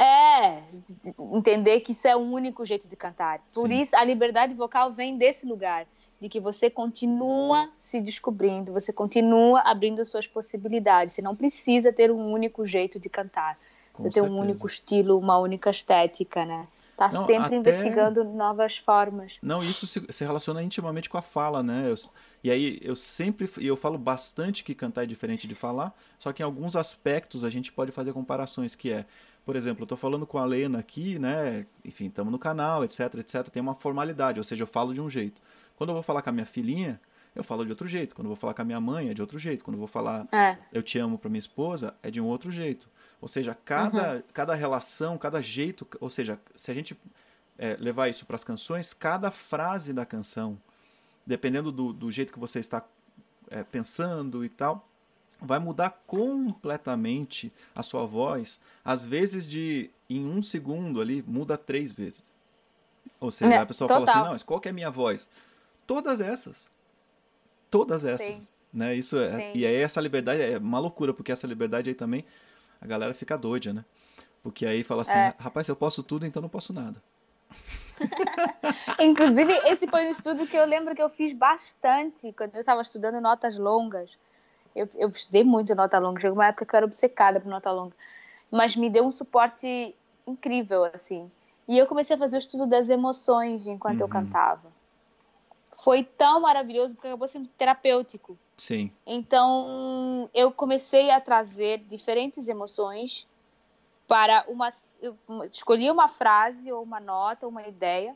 É, de- de entender que isso é o único jeito de cantar. Por Sim. isso a liberdade vocal vem desse lugar, de que você continua se descobrindo, você continua abrindo suas possibilidades. Você não precisa ter um único jeito de cantar. Com ter um único estilo, uma única estética, né? Tá Não, sempre até- investigando novas formas. Não, isso se, se relaciona intimamente com a fala, né? Eu- e aí eu sempre, e eu falo bastante que cantar é diferente de falar, só que em alguns aspectos a gente pode fazer comparações, que é, por exemplo, eu tô falando com a Lena aqui, né? Enfim, estamos no canal, etc, etc, tem uma formalidade, ou seja, eu falo de um jeito. Quando eu vou falar com a minha filhinha, eu falo de outro jeito. Quando eu vou falar com a minha mãe, é de outro jeito. Quando eu vou falar É, eu te amo para minha esposa é de um outro jeito. Ou seja, cada, cada relação, cada jeito, ou seja, se a gente é, levar isso para as canções, cada frase da canção, dependendo do, do jeito que você está é, pensando e tal, vai mudar completamente a sua voz. Às vezes de em um segundo ali muda três vezes. Ou seja, Né, a pessoa fala assim, total. não, mas qual que é a minha voz? Todas essas. Todas essas. Sim. Né? Isso é, Sim. e aí essa liberdade é uma loucura, porque essa liberdade aí também a galera fica doida, né? Porque aí fala assim, É. rapaz, eu posso tudo, então não posso nada. Inclusive, esse foi um estudo que eu lembro que eu fiz bastante quando eu estava estudando notas longas. Eu, eu estudei muito nota longa, chegou uma época que eu era obcecada por nota longa. Mas me deu um suporte incrível, assim. E eu comecei a fazer o estudo das emoções enquanto eu Uhum. cantava. Foi tão maravilhoso, porque acabou sendo terapêutico. Sim. Então, eu comecei a trazer diferentes emoções para uma. Eu escolhia uma frase ou uma nota, uma ideia,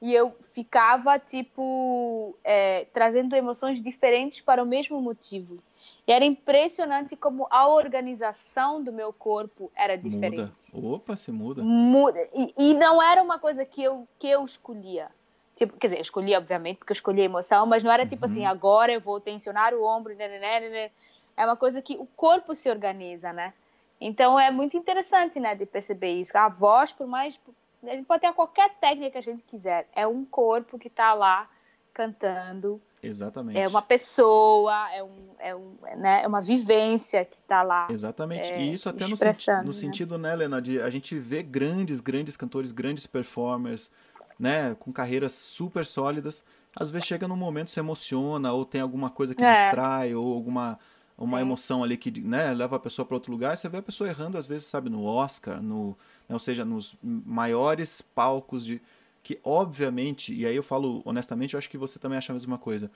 e eu ficava, tipo, é, trazendo emoções diferentes para o mesmo motivo. E era impressionante como a organização do meu corpo era diferente. Muda. Opa, se muda. Muda. E, e, não era uma coisa que eu, que eu escolhia. Tipo, quer dizer, eu escolhi, obviamente, porque eu escolhi a emoção, mas não era tipo assim, uhum. assim, agora eu vou tensionar o ombro, né, né, né, né. É uma coisa que o corpo se organiza, né? Então é muito interessante, né, de perceber isso. A voz, por mais. A gente pode ter qualquer técnica que a gente quiser. É um corpo que está lá cantando. Exatamente. É uma pessoa, é, um, é, um, né, é uma vivência que está lá. Exatamente. É, e isso até no, senti no né? sentido, né, Helena, de a gente vê grandes, grandes cantores, grandes performers, né, com carreiras super sólidas. Às vezes chega num momento, se emociona, ou tem alguma coisa que é. distrai, ou alguma uma Sim. emoção ali que né, leva a pessoa para outro lugar. Você vê a pessoa errando, às vezes, sabe, no Oscar, no, né, ou seja, nos maiores palcos de. Que, obviamente, e aí eu falo honestamente, eu acho que você também acha a mesma coisa.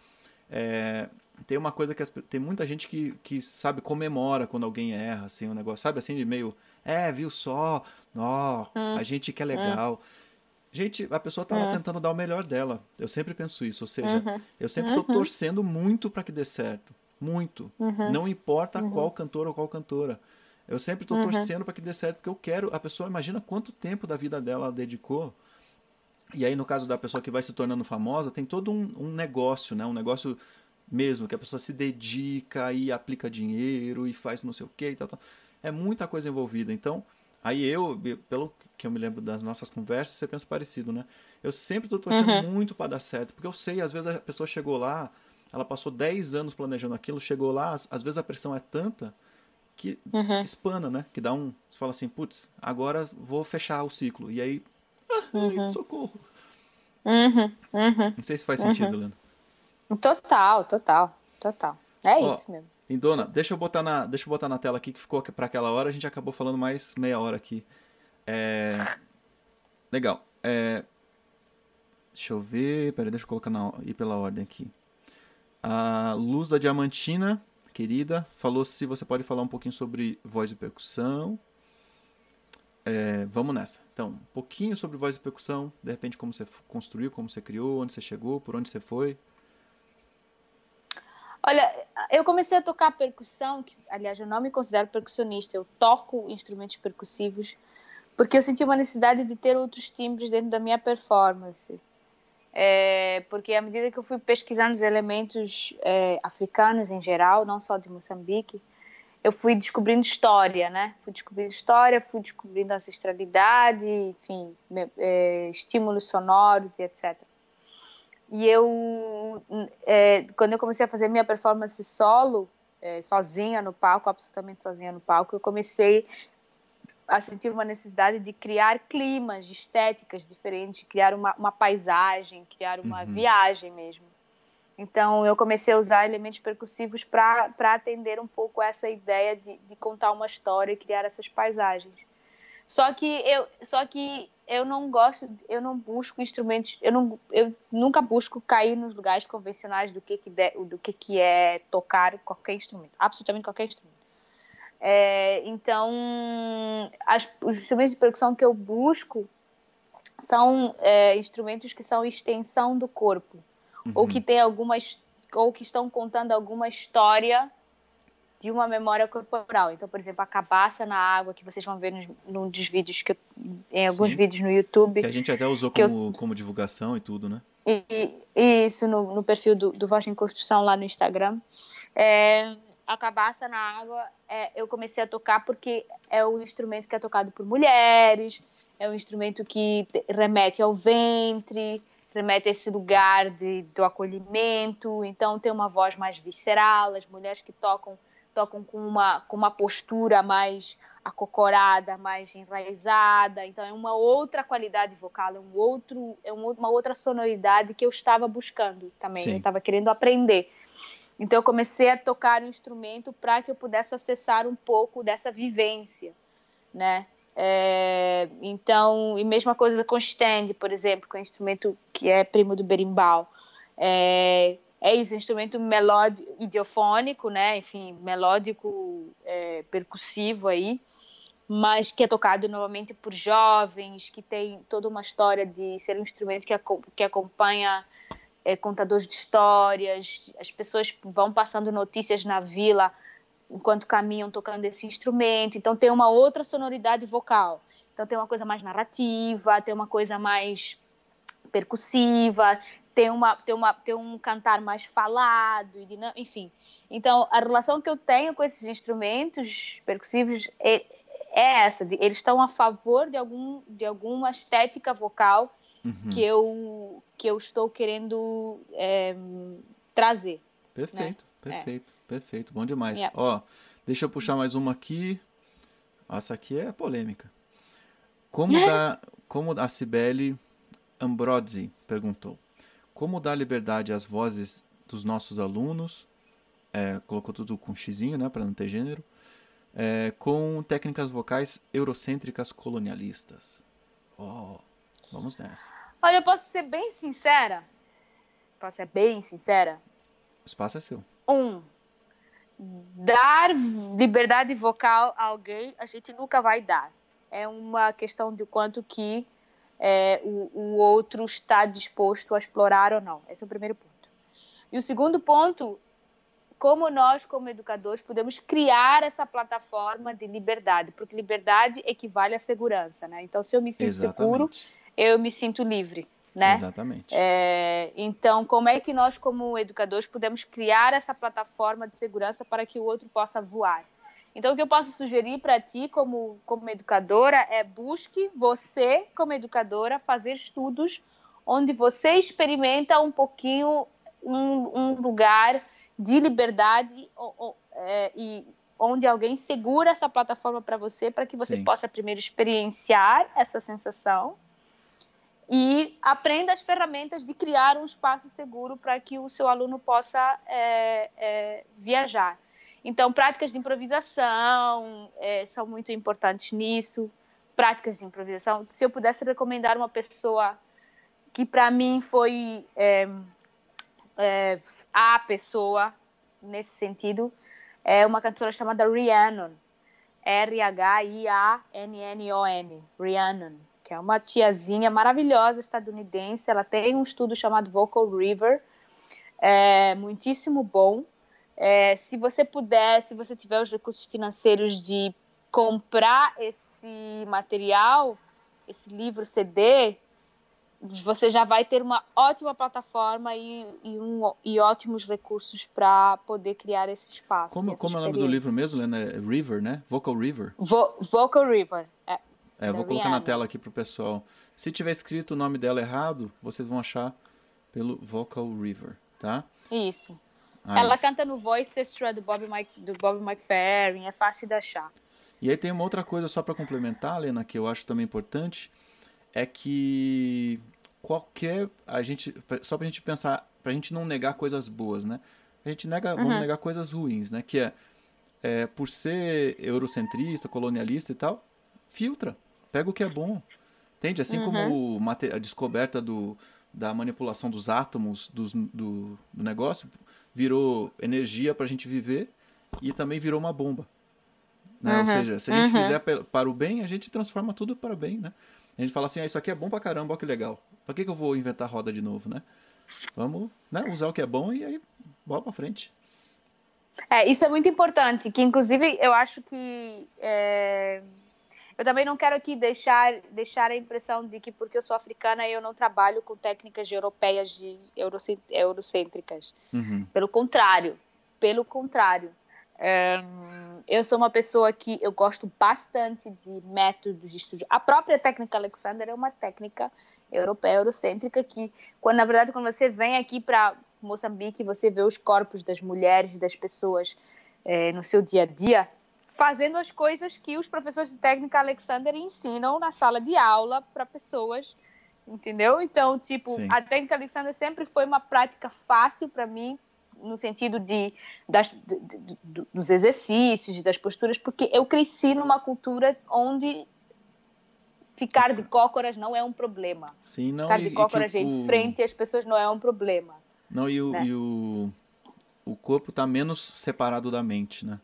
É, tem uma coisa que as, tem muita gente que, que sabe comemora quando alguém erra assim um negócio sabe assim de meio é viu só ó hum. a gente que é legal hum. gente a pessoa tá hum. lá tentando dar o melhor dela eu sempre penso isso ou seja uhum. eu sempre estou uhum. torcendo muito para que dê certo muito. Uhum. Não importa uhum. qual cantor ou qual cantora. Eu sempre estou uhum. torcendo para que dê certo, porque eu quero. A pessoa, imagina quanto tempo da vida dela ela dedicou. E aí, no caso da pessoa que vai se tornando famosa, tem todo um, um negócio, né? Um negócio mesmo, que a pessoa se dedica e aplica dinheiro e faz não sei o que e tal, tal. É muita coisa envolvida. Então, aí eu, pelo que eu me lembro das nossas conversas, você pensa parecido, né? Eu sempre estou torcendo uhum. muito para dar certo, porque eu sei, às vezes a pessoa chegou lá, ela passou 10 anos planejando aquilo, chegou lá, às vezes a pressão é tanta que uhum. espana, né? Que dá um. Você fala assim, putz, agora vou fechar o ciclo. E aí. Uhum. socorro. Uhum. Uhum. Não sei se faz sentido, uhum. Lena. Total, total, total. É Ó, isso mesmo. Lindona, deixa eu botar na, deixa eu botar na tela aqui que ficou para aquela hora, a gente acabou falando mais meia hora aqui. É... Legal. É... Deixa eu ver. Peraí, deixa eu colocar na... ir pela ordem aqui. A Luz da Diamantina, querida, falou se você pode falar um pouquinho sobre voz e percussão. É, vamos nessa. Então, um pouquinho sobre voz e percussão, de repente como você construiu, como você criou, onde você chegou, por onde você foi. Olha, eu comecei a tocar percussão, que, aliás, eu não me considero percussionista, eu toco instrumentos percussivos porque eu senti uma necessidade de ter outros timbres dentro da minha performance é, porque à medida que eu fui pesquisando os elementos é, africanos em geral, não só de Moçambique, eu fui descobrindo história, né? Fui descobrindo história, fui descobrindo ancestralidade, enfim, é, estímulos sonoros e etc. E eu, é, quando eu comecei a fazer minha performance solo, é, sozinha no palco, absolutamente sozinha no palco, eu comecei a sentir uma necessidade de criar climas, de estéticas diferentes, criar uma, uma paisagem, criar uma uhum. viagem mesmo. Então eu comecei a usar elementos percussivos para atender um pouco essa ideia de, de contar uma história e criar essas paisagens. Só que eu, só que eu não gosto, eu não busco instrumentos, eu, não, eu nunca busco cair nos lugares convencionais do que, que, de, do que, que é tocar qualquer instrumento, absolutamente qualquer instrumento. É, então, as, os instrumentos de percussão que eu busco são é, instrumentos que são extensão do corpo uhum. ou que tem alguma ou que estão contando alguma história de uma memória corporal. Então, por exemplo, a cabaça na água que vocês vão ver nos, num dos vídeos que eu, em alguns Sim. vídeos no YouTube que a gente até usou como, eu, como divulgação e tudo, né? E, e isso no, no, perfil do, do Voz em Construção lá no Instagram. É, a cabaça na água é, eu comecei a tocar porque é o instrumento que é tocado por mulheres, é um instrumento que remete ao ventre, remete a esse lugar de, do acolhimento, então tem uma voz mais visceral, as mulheres que tocam tocam com uma, com uma postura mais acocorada, mais enraizada, então é uma outra qualidade vocal, é um outro, é uma outra sonoridade que eu estava buscando também, Sim. eu estava querendo aprender. Então eu comecei a tocar o instrumento para que eu pudesse acessar um pouco dessa vivência, né? É, então, e mesma coisa com stand, por exemplo, com o instrumento que é primo do berimbau. É, é isso, um instrumento melódico, idiofônico, né? Enfim, melódico, é, percussivo aí, mas que é tocado novamente por jovens, que tem toda uma história de ser um instrumento que, que acompanha é, contadores de histórias, as pessoas vão passando notícias na vila enquanto caminham tocando esse instrumento, então tem uma outra sonoridade vocal. Então tem uma coisa mais narrativa, tem uma coisa mais percussiva, tem uma tem uma tem um cantar mais falado enfim. Então a relação que eu tenho com esses instrumentos percussivos é, é essa, de, eles estão a favor de algum de alguma estética vocal uhum. que eu que eu estou querendo é, trazer. Perfeito, né? perfeito, é. Perfeito, bom demais. Yeah. Ó, deixa eu puxar mais uma aqui. Essa aqui é polêmica. Como dá, como a Cibele Ambrosi perguntou, como dar liberdade às vozes dos nossos alunos? É, colocou tudo com xizinho, né, para não ter gênero é, com técnicas vocais eurocêntricas colonialistas. Oh, vamos nessa. Olha, eu posso ser bem sincera. Posso ser bem sincera? O espaço é seu. Um, dar liberdade vocal a alguém, a gente nunca vai dar. É uma questão de quanto que é, o, o outro está disposto a explorar ou não. Esse é o primeiro ponto. E o segundo ponto como nós, como educadores, podemos criar essa plataforma de liberdade, porque liberdade equivale à segurança, né? Então, se eu me sinto Exatamente. seguro, eu me sinto livre, né? Exatamente. É, então, como é que nós, como educadores, podemos criar essa plataforma de segurança para que o outro possa voar? Então, o que eu posso sugerir para ti, como, como educadora, é busque você, como educadora, fazer estudos onde você experimenta um pouquinho um, um lugar de liberdade é, e onde alguém segura essa plataforma para você para que você Sim. possa primeiro experienciar essa sensação e aprenda as ferramentas de criar um espaço seguro para que o seu aluno possa é, é, viajar. Então, práticas de improvisação é, são muito importantes nisso. Práticas de improvisação. Se eu pudesse recomendar uma pessoa que para mim foi é, é, a pessoa nesse sentido é uma cantora chamada Rhiannon. R-H-I-A-N-N-O-N. Rhiannon, que é uma tiazinha maravilhosa estadunidense. Ela tem um estudo chamado Vocal River, é, muitíssimo bom. É, se você puder, se você tiver os recursos financeiros de comprar esse material, esse livro CD, você já vai ter uma ótima plataforma e, e, um, e ótimos recursos para poder criar esse espaço. Como, como é o nome do livro mesmo, Lena? É River, né? Vocal River? Vo Vocal River, é. É, vou colocar na tela aqui para o pessoal. Se tiver escrito o nome dela errado, vocês vão achar pelo Vocal River, tá? Isso. Aí. Ela canta no Voice Extra do Bob, Mike, do Bob McFerrin, é fácil de achar. E aí tem uma outra coisa só para complementar, Lena, que eu acho também importante, é que qualquer a gente só pra gente pensar, pra gente não negar coisas boas, né? A gente nega, uhum. vamos negar coisas ruins, né? Que é, é por ser eurocentrista, colonialista e tal, filtra, pega o que é bom. Entende? Assim uhum. como a descoberta do, da manipulação dos átomos dos, do, do negócio virou energia para a gente viver e também virou uma bomba. Né? Uhum. Ou seja, se a gente uhum. fizer para o bem, a gente transforma tudo para o bem, né? A gente fala assim, ah, isso aqui é bom pra caramba, que legal. Pra que, que eu vou inventar roda de novo, né? Vamos né, usar o que é bom e aí bola pra frente. É, isso é muito importante, que inclusive eu acho que é... eu também não quero aqui deixar, deixar a impressão de que porque eu sou africana eu não trabalho com técnicas europeias de eurocêntricas. Uhum. Pelo contrário, pelo contrário. É eu sou uma pessoa que eu gosto bastante de métodos de estudo. A própria técnica Alexander é uma técnica europeia, eurocêntrica, que, quando, na verdade, quando você vem aqui para Moçambique, você vê os corpos das mulheres e das pessoas é, no seu dia a dia, fazendo as coisas que os professores de técnica Alexander ensinam na sala de aula para pessoas, entendeu? Então, tipo, Sim. a técnica Alexander sempre foi uma prática fácil para mim, no sentido de, das, de, de, dos exercícios, das posturas, porque eu cresci numa cultura onde ficar de cócoras não é um problema. Sim, não, ficar de cócoras em o... frente às pessoas não é um problema. Não, e o, né? e o, o corpo está menos separado da mente, né?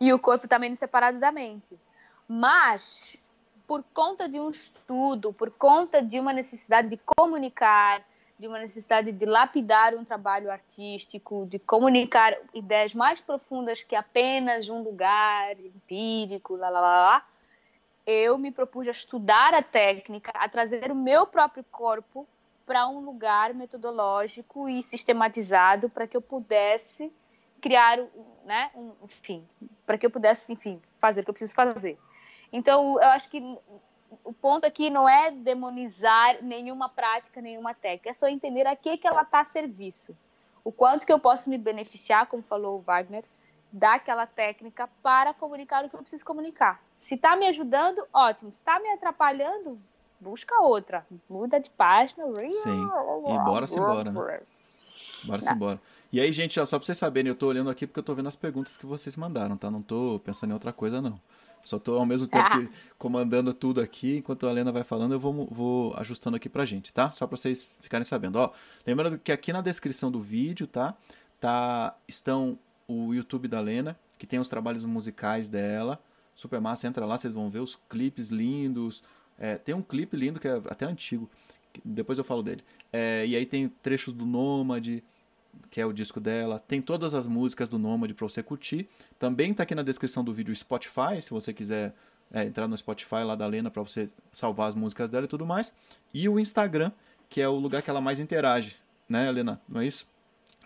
E o corpo está menos separado da mente. Mas, por conta de um estudo, por conta de uma necessidade de comunicar, de uma necessidade de lapidar um trabalho artístico, de comunicar ideias mais profundas que apenas um lugar empírico, lá, lá, lá, lá eu me propus a estudar a técnica, a trazer o meu próprio corpo para um lugar metodológico e sistematizado para que eu pudesse criar, né, um, enfim, para que eu pudesse, enfim, fazer o que eu preciso fazer. Então, eu acho que o ponto aqui não é demonizar nenhuma prática, nenhuma técnica, é só entender a que, que ela está a serviço. O quanto que eu posso me beneficiar, como falou o Wagner, daquela técnica para comunicar o que eu preciso comunicar. Se está me ajudando, ótimo. Se está me atrapalhando, busca outra. Muda de página. Sim. E bora-se embora, né? Bora-se embora. E aí, gente, ó, só pra vocês saberem, eu tô olhando aqui porque eu tô vendo as perguntas que vocês mandaram, tá? Não tô pensando em outra coisa, não. Só tô ao mesmo tempo ah. comandando tudo aqui, enquanto a Helena vai falando, eu vou, vou ajustando aqui pra gente, tá? Só pra vocês ficarem sabendo. Ó, lembrando que aqui na descrição do vídeo, tá? tá estão o YouTube da Lena, que tem os trabalhos musicais dela. Super massa, entra lá, vocês vão ver os clipes lindos. É, tem um clipe lindo que é até antigo, depois eu falo dele. É, e aí tem trechos do Nômade, que é o disco dela. Tem todas as músicas do Nômade para você curtir. Também tá aqui na descrição do vídeo o Spotify, se você quiser é, entrar no Spotify lá da Lena para você salvar as músicas dela e tudo mais. E o Instagram, que é o lugar que ela mais interage, né, Helena? Não é isso?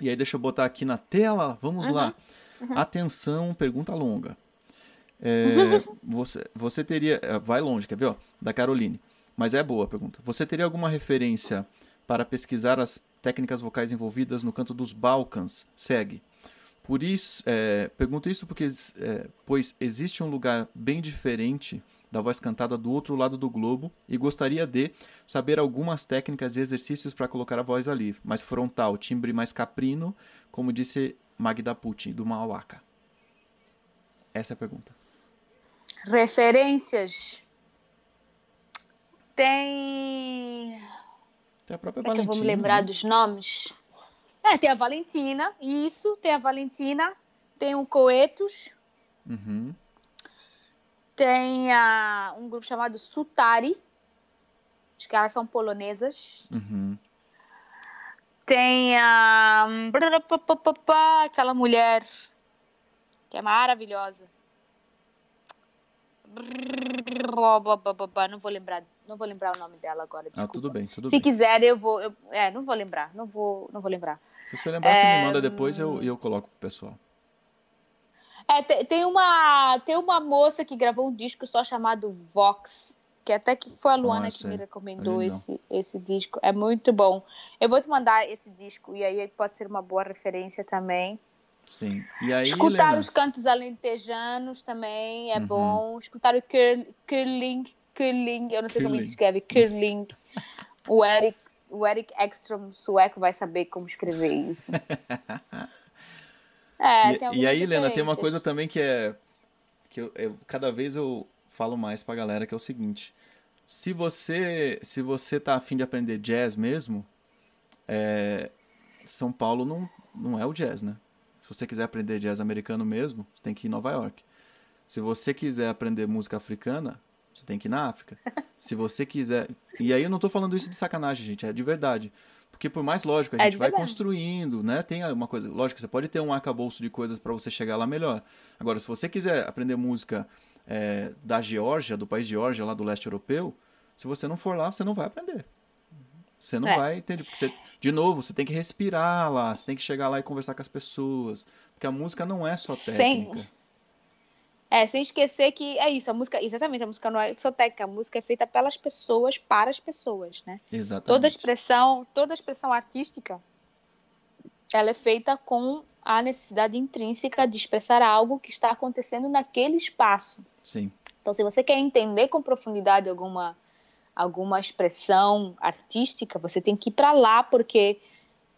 E aí deixa eu botar aqui na tela, vamos uhum. lá. Uhum. Atenção, pergunta longa. É, você, você teria. É, vai longe, quer ver? Ó, da Caroline. Mas é boa a pergunta. Você teria alguma referência para pesquisar as técnicas vocais envolvidas no canto dos Balcãs? Segue. Por isso, é, pergunto isso porque, é, pois existe um lugar bem diferente da voz cantada do outro lado do globo e gostaria de saber algumas técnicas e exercícios para colocar a voz ali, mais frontal, timbre mais caprino, como disse Magda Putin, do Mauaca. Essa é a pergunta. Referências. Tem. Tem a própria é Valentina. Vamos lembrar né? dos nomes. É, tem a Valentina, isso, tem a Valentina, tem o Coetos. Uhum. Tem a, um grupo chamado Sutari. As caras são polonesas. Uhum. Tem a. Aquela mulher que é maravilhosa. Não vou lembrar, não vou lembrar o nome dela agora. Desculpa. Ah, tudo bem, tudo Se bem. quiser, eu vou. Eu, é, não vou lembrar. Não vou, não vou lembrar. Se você lembrar, é... você me manda depois e eu, eu coloco pro pessoal. É, tem, tem, uma, tem uma moça que gravou um disco só chamado Vox, que até que foi a Luana que me recomendou esse, esse disco. É muito bom. Eu vou te mandar esse disco e aí pode ser uma boa referência também. Sim. E aí, Escutar Helena? os cantos alentejanos também é uhum. bom. Escutar o curl, curling, curling, eu não sei curling. como se escreve, curling. o Eric, o Eric Ekstrom sueco vai saber como escrever isso. É, e, e aí, Helena, tem uma coisa também que é. que eu, eu, cada vez eu falo mais pra galera, que é o seguinte. Se você, se você tá afim de aprender jazz mesmo, é, São Paulo não, não é o jazz, né? Se você quiser aprender jazz americano mesmo, você tem que ir em Nova York. Se você quiser aprender música africana, você tem que ir na África. Se você quiser. E aí eu não tô falando isso de sacanagem, gente, é de verdade. Porque por mais lógico, a é gente vai construindo, né? Tem uma coisa, lógico, você pode ter um arcabouço de coisas para você chegar lá melhor. Agora, se você quiser aprender música é, da Geórgia, do país Geórgia, lá do leste europeu, se você não for lá, você não vai aprender. Você não é. vai entender. Porque você, de novo, você tem que respirar lá, você tem que chegar lá e conversar com as pessoas. Porque a música não é só técnica. Sim. É, sem esquecer que é isso, a música, exatamente, a música não é técnica, a música é feita pelas pessoas, para as pessoas, né? Exatamente. Toda expressão, toda expressão artística, ela é feita com a necessidade intrínseca de expressar algo que está acontecendo naquele espaço. Sim. Então, se você quer entender com profundidade alguma alguma expressão artística, você tem que ir para lá, porque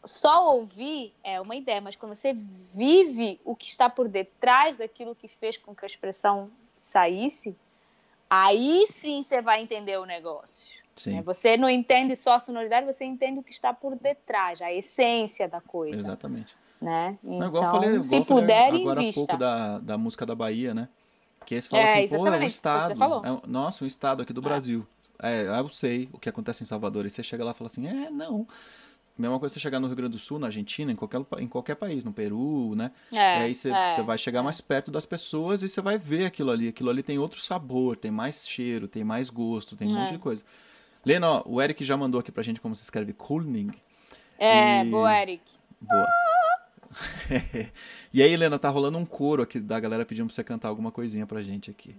só ouvir é uma ideia, mas quando você vive o que está por detrás daquilo que fez com que a expressão saísse, aí sim você vai entender o negócio. Sim. Você não entende só a sonoridade, você entende o que está por detrás, a essência da coisa. Exatamente. Né? Então, não, eu falei, se puder, agora há pouco da, da música da Bahia, né? Que aí você fala É, assim, pô, é um estado. é um- nossa, um estado aqui do Brasil. É, eu sei o que acontece em Salvador. E você chega lá e fala assim, é, não. Mesma coisa você chegar no Rio Grande do Sul, na Argentina, em qualquer, em qualquer país, no Peru, né? É, e aí você, é, você vai chegar mais perto das pessoas e você vai ver aquilo ali. Aquilo ali tem outro sabor, tem mais cheiro, tem mais gosto, tem um É. monte de coisa. Lena, ó, o Eric já mandou aqui pra gente como se escreve Kulning. É, E- boa, Eric. Boa. e aí, Helena, tá rolando um coro aqui da galera pedindo pra você cantar alguma coisinha pra gente aqui.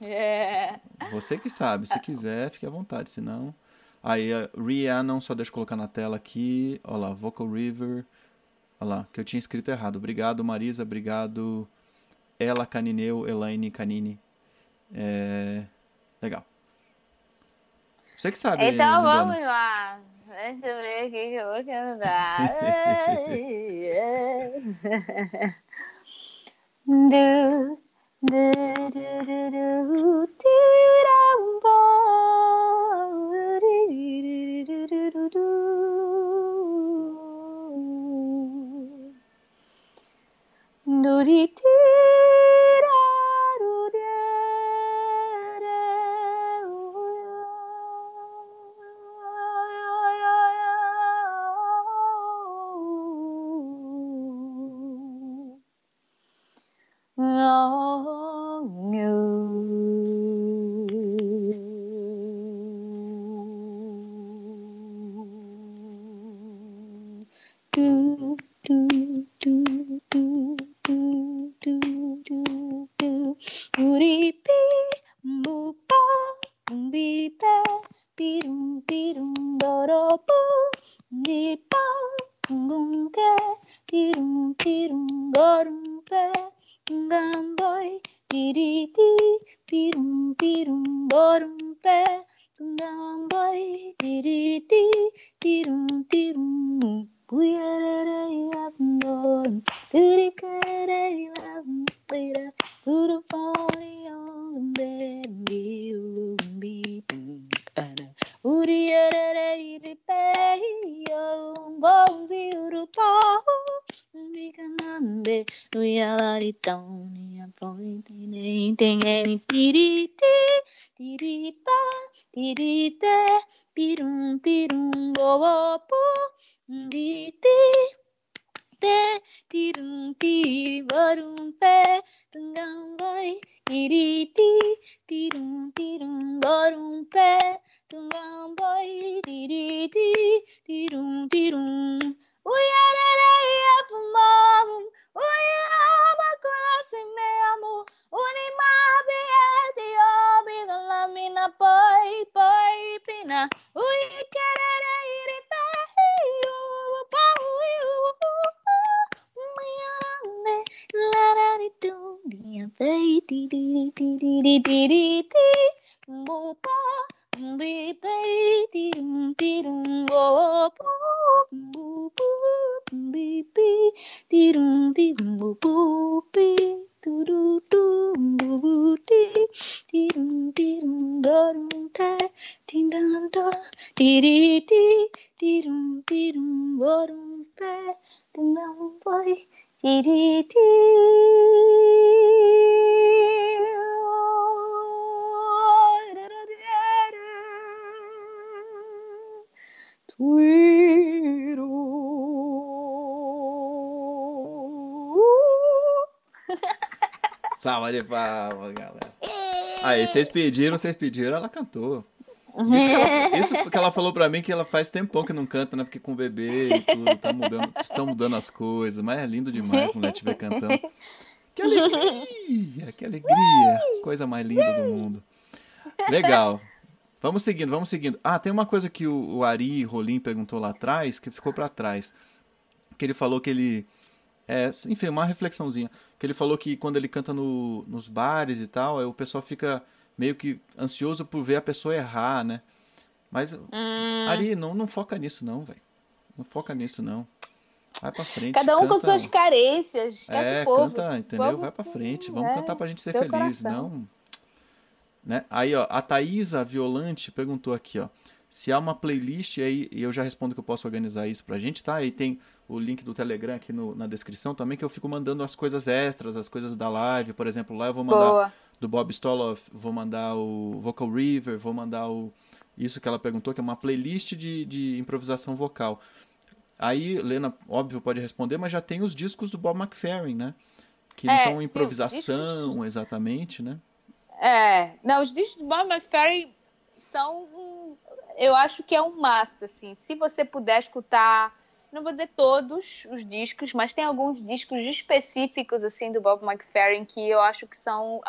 É. Você que sabe, se quiser, fique à vontade, se não... Aí, a Rhiannon, só deixa eu colocar na tela aqui. Olha lá, Vocal River. Olha lá, que eu tinha escrito errado. Obrigado, Marisa, obrigado. Ela Canineu, Elaine Canini. É... Legal. Você que sabe, Então vamos lá. Deixa eu ver o que eu vou cantar. Du, du, du, du, du, tirambo, di, to do. Do do, do, do, Salva de palmas, galera. Aí, vocês pediram, vocês pediram, ela cantou. Isso que, ela, isso que ela falou pra mim que ela faz tempão que não canta, né? Porque com o bebê e tudo, tá mudando, estão mudando as coisas, mas é lindo demais quando ela estiver cantando. Que alegria, que alegria, coisa mais linda do mundo. Legal. Vamos seguindo, vamos seguindo. Ah, tem uma coisa que o, o Ari Rolim perguntou lá atrás, que ficou pra trás. Que ele falou que ele. É, enfim, uma reflexãozinha. Que ele falou que quando ele canta no, nos bares e tal, o pessoal fica meio que ansioso por ver a pessoa errar, né? Mas, Hum, Ari, não, não foca nisso não, velho. Não foca nisso não. Vai pra frente. cada um com canta- suas carências. É, o povo. canta, entendeu? Povo- Vai pra frente. Vamos é, cantar pra gente ser feliz, coração. não. Né? Aí, ó, a Thaisa Violante perguntou aqui, ó. Se há uma playlist, aí e eu já respondo que eu posso organizar isso pra gente, tá? Aí tem o link do Telegram aqui no- na descrição também, que eu fico mandando as coisas extras, as coisas da live. Por exemplo, lá eu vou mandar Boa. Do Bob Stoloff, vou mandar o Vocal River, vou mandar o isso que ela perguntou, que é uma playlist de, de improvisação vocal. Aí, Lena, óbvio, pode responder, mas já tem os discos do Bob McFerrin, né? Que não é, são improvisação discos... exatamente, né? É, não, os discos do Bob McFerrin são, eu acho que é um must, assim. Se você puder escutar, não vou dizer todos os discos, mas tem alguns discos específicos, assim, do Bob McFerrin que eu acho que são,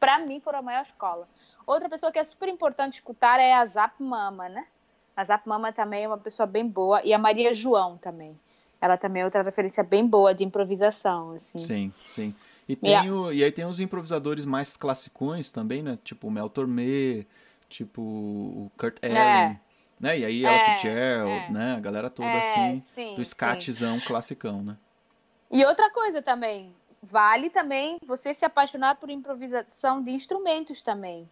para mim, foram a maior escola. Outra pessoa que é super importante escutar é a Zap Mama, né? A Zap Mama também é uma pessoa bem boa. E a Maria João também. Ela também é outra referência bem boa de improvisação, assim. Sim, sim. E, tem yeah. o, e aí tem os improvisadores mais classicões também, né? Tipo o Mel Tormé, tipo o Kurt Elling. É. Né? E aí Ella é, Fitzgerald, é. né? A galera toda é, assim, sim, do scatzão classicão, né? E outra coisa também, vale também você se apaixonar por improvisação de instrumentos também.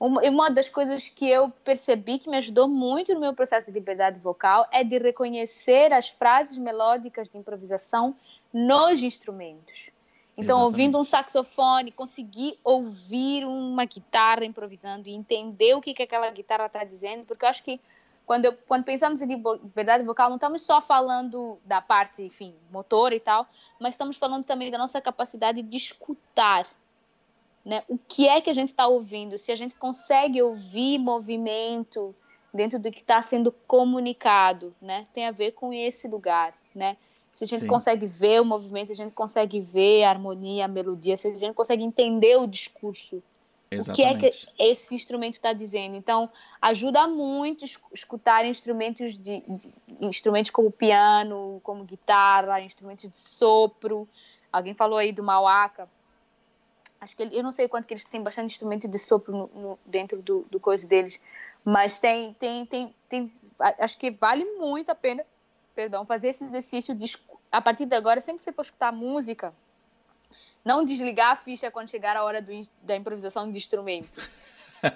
Uma das coisas que eu percebi que me ajudou muito no meu processo de liberdade vocal é de reconhecer as frases melódicas de improvisação nos instrumentos. Então, Exatamente. ouvindo um saxofone, conseguir ouvir uma guitarra improvisando e entender o que, que aquela guitarra está dizendo, porque eu acho que quando, eu, quando pensamos em liberdade vocal, não estamos só falando da parte, enfim, motor e tal, mas estamos falando também da nossa capacidade de escutar né? O que é que a gente está ouvindo? Se a gente consegue ouvir movimento dentro do que está sendo comunicado, né? Tem a ver com esse lugar, né? Se a gente Sim. consegue ver o movimento, se a gente consegue ver a harmonia, a melodia, se a gente consegue entender o discurso, Exatamente. o que é que esse instrumento está dizendo. Então, ajuda muito escutar instrumentos de, de, instrumentos como piano, como guitarra, instrumentos de sopro. Alguém falou aí do mauaca. Acho que ele, eu não sei quanto que eles têm bastante instrumento de sopro no, no, dentro do, do coisa deles, mas tem, tem, tem, tem, acho que vale muito a pena, perdão, fazer esse exercício de, a partir de agora, sempre que você for escutar música, não desligar a ficha quando chegar a hora do, da improvisação de instrumento.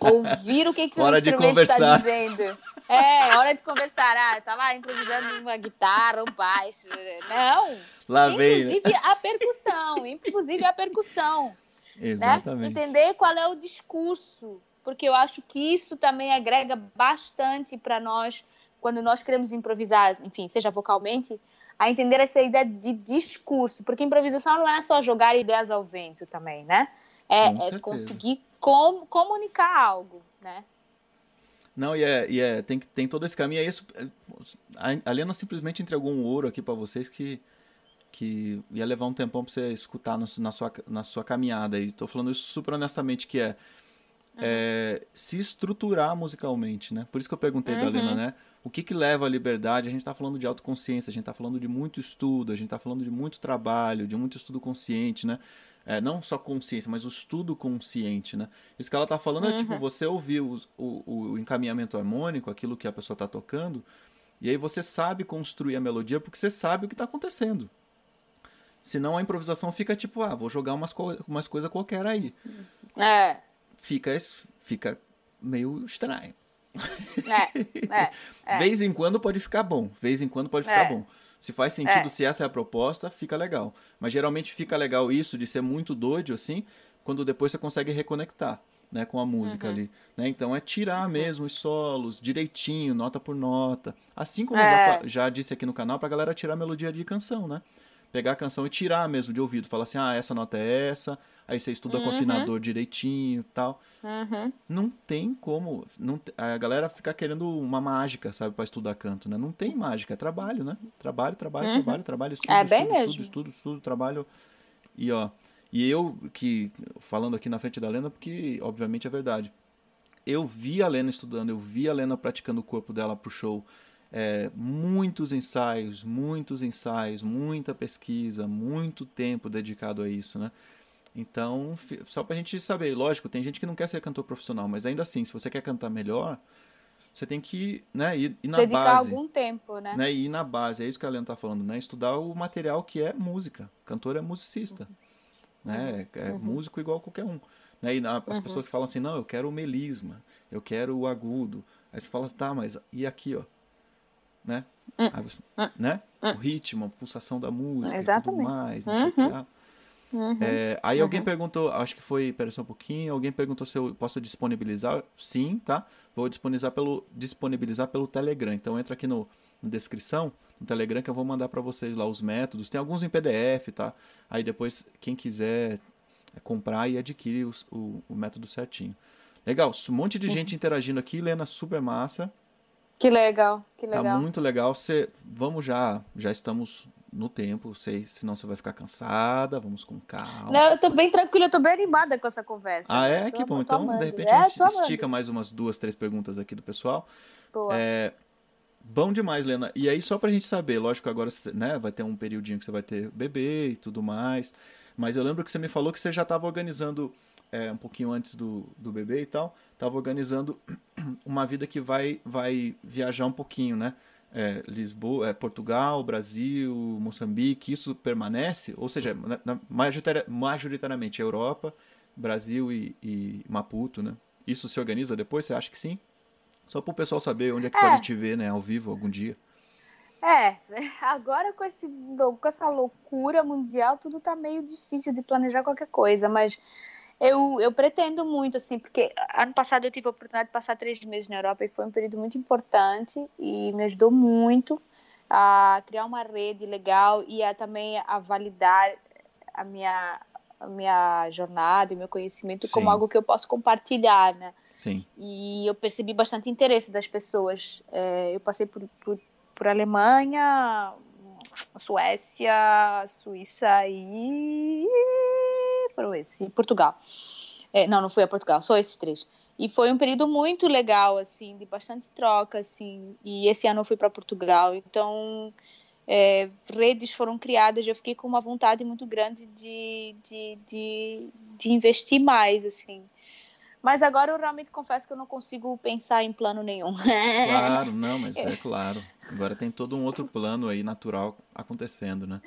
Ouvir o que, que o instrumento está dizendo. É, hora de conversar. Ah, tá lá improvisando uma guitarra, um baixo. Não. Lá inclusive vem. a percussão. Inclusive a percussão. Né? Exatamente. Né? Entender qual é o discurso, porque eu acho que isso também agrega bastante para nós quando nós queremos improvisar, enfim, seja vocalmente, a entender essa ideia de discurso, porque improvisação não é só jogar ideias ao vento também, né? É, é conseguir com, comunicar algo, né? Não, e é, e é tem, tem todo esse caminho. É isso, a Lena simplesmente entregou um ouro aqui para vocês que que ia levar um tempão para você escutar no, na, sua, na sua caminhada. E estou falando isso super honestamente, que é. É, se estruturar musicalmente, né? Por isso que eu perguntei uhum. da Lena, né? O que, que leva à liberdade? A gente está falando de autoconsciência, a gente está falando de muito estudo, a gente está falando de muito trabalho, de muito estudo consciente, né? É, não só consciência, mas o estudo consciente, né? Isso que ela está falando uhum. é tipo, uhum. você ouvir o, o, o encaminhamento harmônico, aquilo que a pessoa está tocando, e aí você sabe construir a melodia porque você sabe o que está acontecendo. Senão a improvisação fica tipo, ah, vou jogar umas, co umas coisas qualquer aí. É. Fica, fica meio estranho. É, é, é. Vez em quando pode ficar bom, vez em quando pode ficar é. bom. Se faz sentido, é. se essa é a proposta, fica legal. Mas geralmente fica legal isso de ser muito doido assim, quando depois você consegue reconectar. Né, com a música uhum. ali. Né? Então é tirar uhum. mesmo os solos direitinho, nota por nota. Assim como eu já, é. já disse aqui no canal, pra galera tirar a melodia de canção, né? Pegar a canção e tirar mesmo de ouvido. Falar assim, ah, essa nota é essa, aí você estuda uhum. com o afinador direitinho e tal. Uhum. Não tem como. Não, a galera fica querendo uma mágica, sabe, para estudar canto, né? Não tem mágica, é trabalho, né? Trabalho, trabalho, uhum. trabalho, trabalho, estudo, é estudo, estudo, estudo, estudo, estudo, trabalho. E ó, e eu que, falando aqui na frente da Lena, porque obviamente é verdade. Eu vi a Lena estudando, eu vi a Lena praticando o corpo dela pro show é, muitos ensaios, muitos ensaios, muita pesquisa, muito tempo dedicado a isso, né? Então, só para a gente saber, lógico, tem gente que não quer ser cantor profissional, mas ainda assim, se você quer cantar melhor, você tem que né, ir, ir na Dedicar base. algum tempo, né? né? Ir na base, é isso que a Helena está falando, né? Estudar o material que é música. Cantor é musicista, uhum. né? É, é uhum. músico igual qualquer um. Né? E na, as uhum. pessoas falam assim, não, eu quero o melisma, eu quero o agudo. Aí você fala, tá, mas e aqui, ó? Né? Hum. Você, hum. né? Hum. O ritmo, a pulsação da música Exatamente. tudo mais, não uhum. sei o que. Uhum. Uhum, é, aí uhum. alguém perguntou, acho que foi, pera só um pouquinho, alguém perguntou se eu posso disponibilizar. Sim, tá? Vou disponibilizar pelo, disponibilizar pelo Telegram. Então entra aqui no, na descrição, no Telegram, que eu vou mandar para vocês lá os métodos. Tem alguns em PDF, tá? Aí depois, quem quiser comprar e adquirir os, o, o método certinho. Legal, um monte de uhum. gente interagindo aqui, Lena, super massa. Que legal, que tá legal. Tá muito legal. Cê, vamos já, já estamos no tempo, sei, senão você vai ficar cansada, vamos com calma. Não, eu tô bem tranquila, eu tô bem animada com essa conversa. Ah, é? Que bom. Então, amando. de repente, é, a gente estica mais umas duas, três perguntas aqui do pessoal. Boa. É, bom demais, Lena. E aí, só pra gente saber, lógico, agora né, vai ter um periodinho que você vai ter bebê e tudo mais, mas eu lembro que você me falou que você já estava organizando, é, um pouquinho antes do, do bebê e tal, estava organizando uma vida que vai, vai viajar um pouquinho, né? é, Lisboa, é, Portugal, Brasil, Moçambique, isso permanece? Ou seja, na, na, majoritariamente Europa, Brasil e, e, Maputo, né? Isso se organiza depois? Você acha que sim? Só para o pessoal saber onde é que é. pode te ver, né, ao vivo algum dia. É, agora com, esse, com essa loucura mundial, tudo tá meio difícil de planejar qualquer coisa, mas eu, eu pretendo muito, assim, porque ano passado eu tive a oportunidade de passar três meses na Europa e foi um período muito importante e me ajudou muito a criar uma rede legal e a, também a validar a minha, a minha jornada e meu conhecimento Sim. como algo que eu posso compartilhar, né? Sim. E eu percebi bastante interesse das pessoas. É, eu passei por, por, por Alemanha, Suécia, Suíça e foram esses, Portugal. É, não, não fui a Portugal, só esses três. E foi um período muito legal, assim, de bastante troca, assim. E esse ano eu fui para Portugal, então é, redes foram criadas. Eu fiquei com uma vontade muito grande de, de, de, de investir mais, assim. Mas agora eu realmente confesso que eu não consigo pensar em plano nenhum. Claro, não, mas é claro. Agora tem todo um outro plano aí natural acontecendo, né?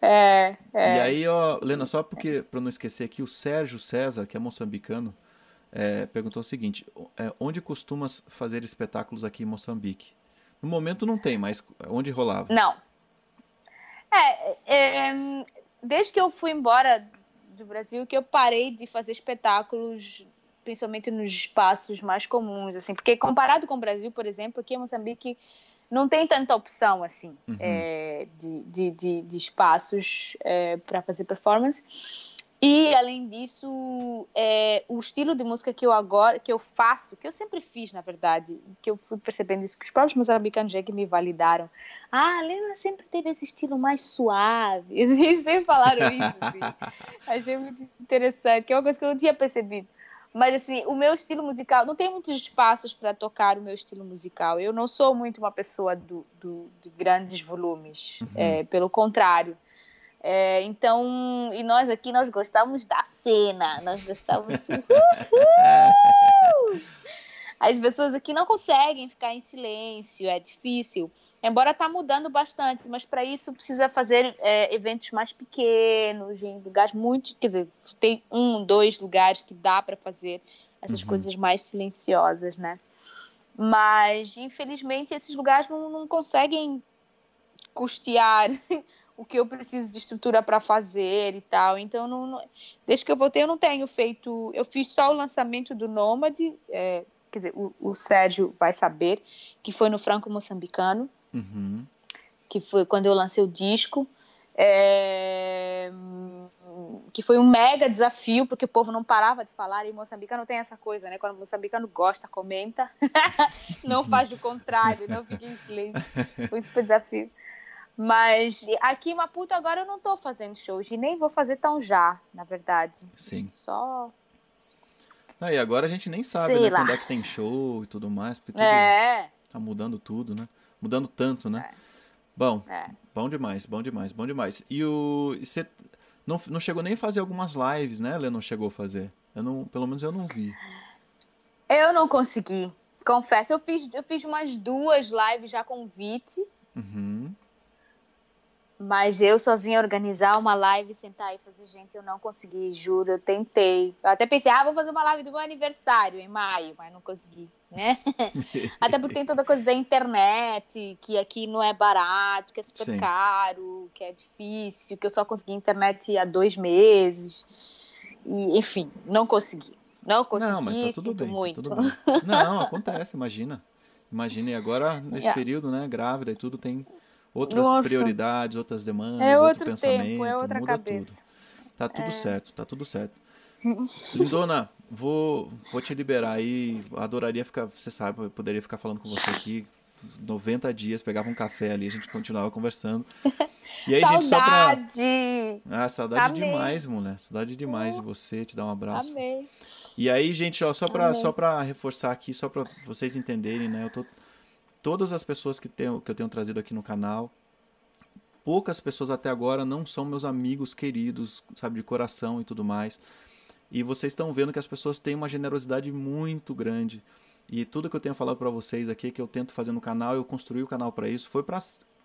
É, é. E aí, ó, Lena, só porque, para não esquecer aqui, o Sérgio César, que é moçambicano, é, perguntou o seguinte: é, onde costumas fazer espetáculos aqui em Moçambique? No momento não tem, mas onde rolava? Não. É, é, desde que eu fui embora do Brasil, que eu parei de fazer espetáculos, principalmente nos espaços mais comuns, assim, porque comparado com o Brasil, por exemplo, aqui em Moçambique não tem tanta opção assim uhum. é, de, de, de, de, espaços é, para fazer performance e além disso é, o estilo de música que eu agora que eu faço que eu sempre fiz na verdade que eu fui percebendo isso que os próprios moçambicanos já que me validaram ah Lena sempre teve esse estilo mais suave eles sempre falaram isso assim. achei muito interessante que é uma coisa que eu não tinha percebido mas, assim, o meu estilo musical, não tem muitos espaços para tocar o meu estilo musical. Eu não sou muito uma pessoa do, do de grandes volumes, uhum. é, pelo contrário. É, então, e nós aqui, nós gostamos da cena, nós gostamos do... As pessoas aqui não conseguem ficar em silêncio, é difícil. Embora está mudando bastante, mas para isso precisa fazer é, eventos mais pequenos, em lugares muito. Quer dizer, tem um, dois lugares que dá para fazer essas uhum. coisas mais silenciosas, né? Mas, infelizmente, esses lugares não, não conseguem custear o que eu preciso de estrutura para fazer e tal. Então, não, não, desde que eu voltei, eu não tenho feito. Eu fiz só o lançamento do Nômade, é, quer dizer, o, o Sérgio vai saber, que foi no Franco Moçambicano, uhum. que foi quando eu lancei o disco. É, que foi um mega desafio, porque o povo não parava de falar, e moçambicano tem essa coisa, né? Quando o moçambicano gosta, comenta, não faz o contrário, não fica em silêncio. Foi um super desafio. Mas aqui em Maputo agora eu não estou fazendo shows, e nem vou fazer tão já, na verdade. Sim. Só ah, e agora a gente nem sabe, Sei né, lá. quando é que tem show e tudo mais, porque tudo é. tá mudando tudo, né? Mudando tanto, né? É. Bom, é. bom demais, bom demais, bom demais. E o você não, não chegou nem a fazer algumas lives, né? Ela não chegou a fazer. Eu não, pelo menos eu não vi. Eu não consegui, confesso. Eu fiz, eu fiz umas duas lives já com o Vite. Uhum. Mas eu sozinha organizar uma live, sentar e fazer, gente, eu não consegui, juro, eu tentei. Eu até pensei, ah, vou fazer uma live do meu aniversário em maio, mas não consegui, né? até porque tem toda coisa da internet, que aqui não é barato, que é super Sim. caro, que é difícil, que eu só consegui internet há dois meses. E, enfim, não consegui. Não consegui, não, mas tá tudo bem, muito. Tá tudo bem. Não, acontece, imagina. Imagina, e agora, nesse yeah. período, né, grávida e tudo, tem outras Nossa. prioridades, outras demandas, é outro, outro pensamento, tempo, é outra muda cabeça. tudo. Tá tudo é. certo, tá tudo certo. Lindona, vou, vou te liberar aí. Adoraria ficar, você sabe, eu poderia ficar falando com você aqui 90 dias, pegava um café ali, a gente continuava conversando. E aí, saudade. gente, só pra. Ah, saudade Amei. demais, mulher. Saudade demais de você, te dar um abraço. Amei. E aí, gente, ó, só pra, só pra reforçar aqui, só pra vocês entenderem, né? Eu tô todas as pessoas que, tenho, que eu tenho trazido aqui no canal, poucas pessoas até agora não são meus amigos queridos, sabe, de coração e tudo mais. E vocês estão vendo que as pessoas têm uma generosidade muito grande. E tudo que eu tenho falado para vocês aqui, que eu tento fazer no canal, eu construí o canal para isso, foi para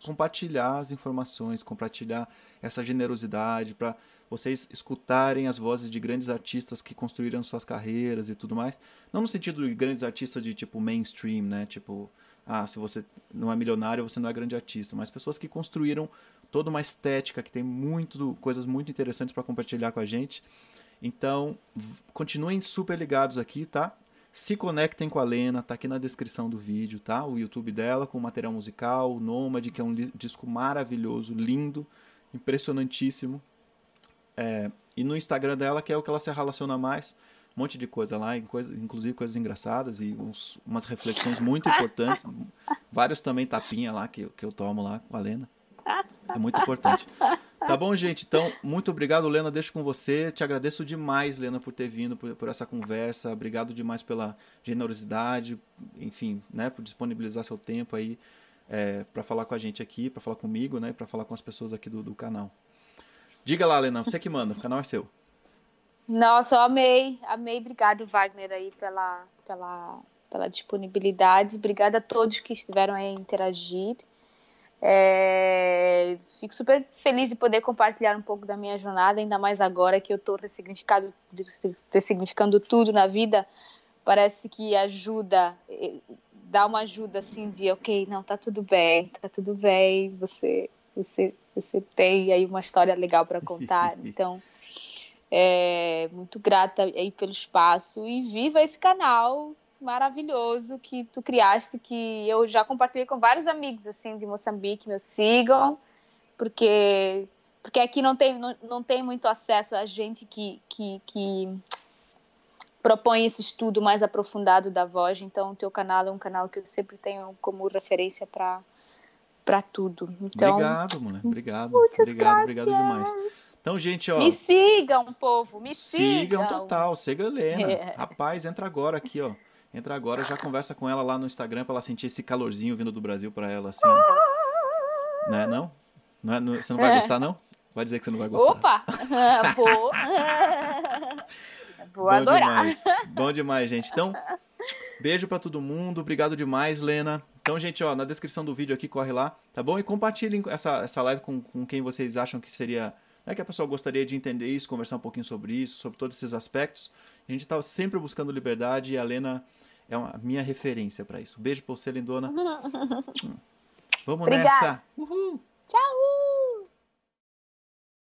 compartilhar as informações, compartilhar essa generosidade, para vocês escutarem as vozes de grandes artistas que construíram suas carreiras e tudo mais. Não no sentido de grandes artistas de tipo mainstream, né? Tipo, ah, se você não é milionário, você não é grande artista, mas pessoas que construíram toda uma estética, que tem muito, coisas muito interessantes para compartilhar com a gente. Então, continuem super ligados aqui, tá? Se conectem com a Lena, tá aqui na descrição do vídeo, tá? O YouTube dela com material musical, o Nomad, que é um disco maravilhoso, lindo, impressionantíssimo. É, e no Instagram dela, que é o que ela se relaciona mais, um monte de coisa lá, inclusive coisas engraçadas e uns, umas reflexões muito importantes. Vários também tapinha lá que, que eu tomo lá com a Lena. É muito importante. Tá bom, gente? Então, muito obrigado, Lena. Deixo com você. Te agradeço demais, Lena, por ter vindo, por, por essa conversa. Obrigado demais pela generosidade, enfim, né, por disponibilizar seu tempo aí é, para falar com a gente aqui, para falar comigo, né, para falar com as pessoas aqui do, do canal. Diga lá, Lena, você que manda, o canal é seu. Nossa, eu amei, amei. Obrigado, Wagner, aí pela, pela, pela disponibilidade. Obrigada a todos que estiveram aí a interagir. É, fico super feliz de poder compartilhar um pouco da minha jornada, ainda mais agora que eu estou ressignificando tudo na vida. Parece que ajuda, dá uma ajuda assim de, ok, não, tá tudo bem, tá tudo bem, você, você, você tem aí uma história legal para contar. Então, é, muito grata aí pelo espaço e viva esse canal maravilhoso que tu criaste, que eu já compartilhei com vários amigos assim de Moçambique, me sigam, porque porque aqui não tem não, não tem muito acesso a gente que, que, que propõe esse estudo mais aprofundado da voz, então o teu canal é um canal que eu sempre tenho como referência para para tudo. Então, obrigado, mulher. Obrigado. Obrigado, gracias. obrigado demais. Então, gente, ó. Me sigam, povo, me sigam. Sigam total, siga a Helena. É. Rapaz, entra agora aqui, ó. Entra agora, já conversa com ela lá no Instagram pra ela sentir esse calorzinho vindo do Brasil pra ela, assim. Ó. Né, não? não, é, não você não vai é. gostar, não? Vai dizer que você não vai gostar. Opa! Vou. Vou Bom adorar. Demais. Bom demais, gente. Então, beijo para todo mundo. Obrigado demais, Lena. Então, gente, ó, na descrição do vídeo aqui, corre lá, tá bom? E compartilhem essa, essa live com, com quem vocês acham que seria né, que a pessoa gostaria de entender isso, conversar um pouquinho sobre isso, sobre todos esses aspectos. A gente está sempre buscando liberdade e a Lena é a minha referência para isso. Beijo para você, lindona. Vamos Obrigada. nessa. Uhul. Tchau.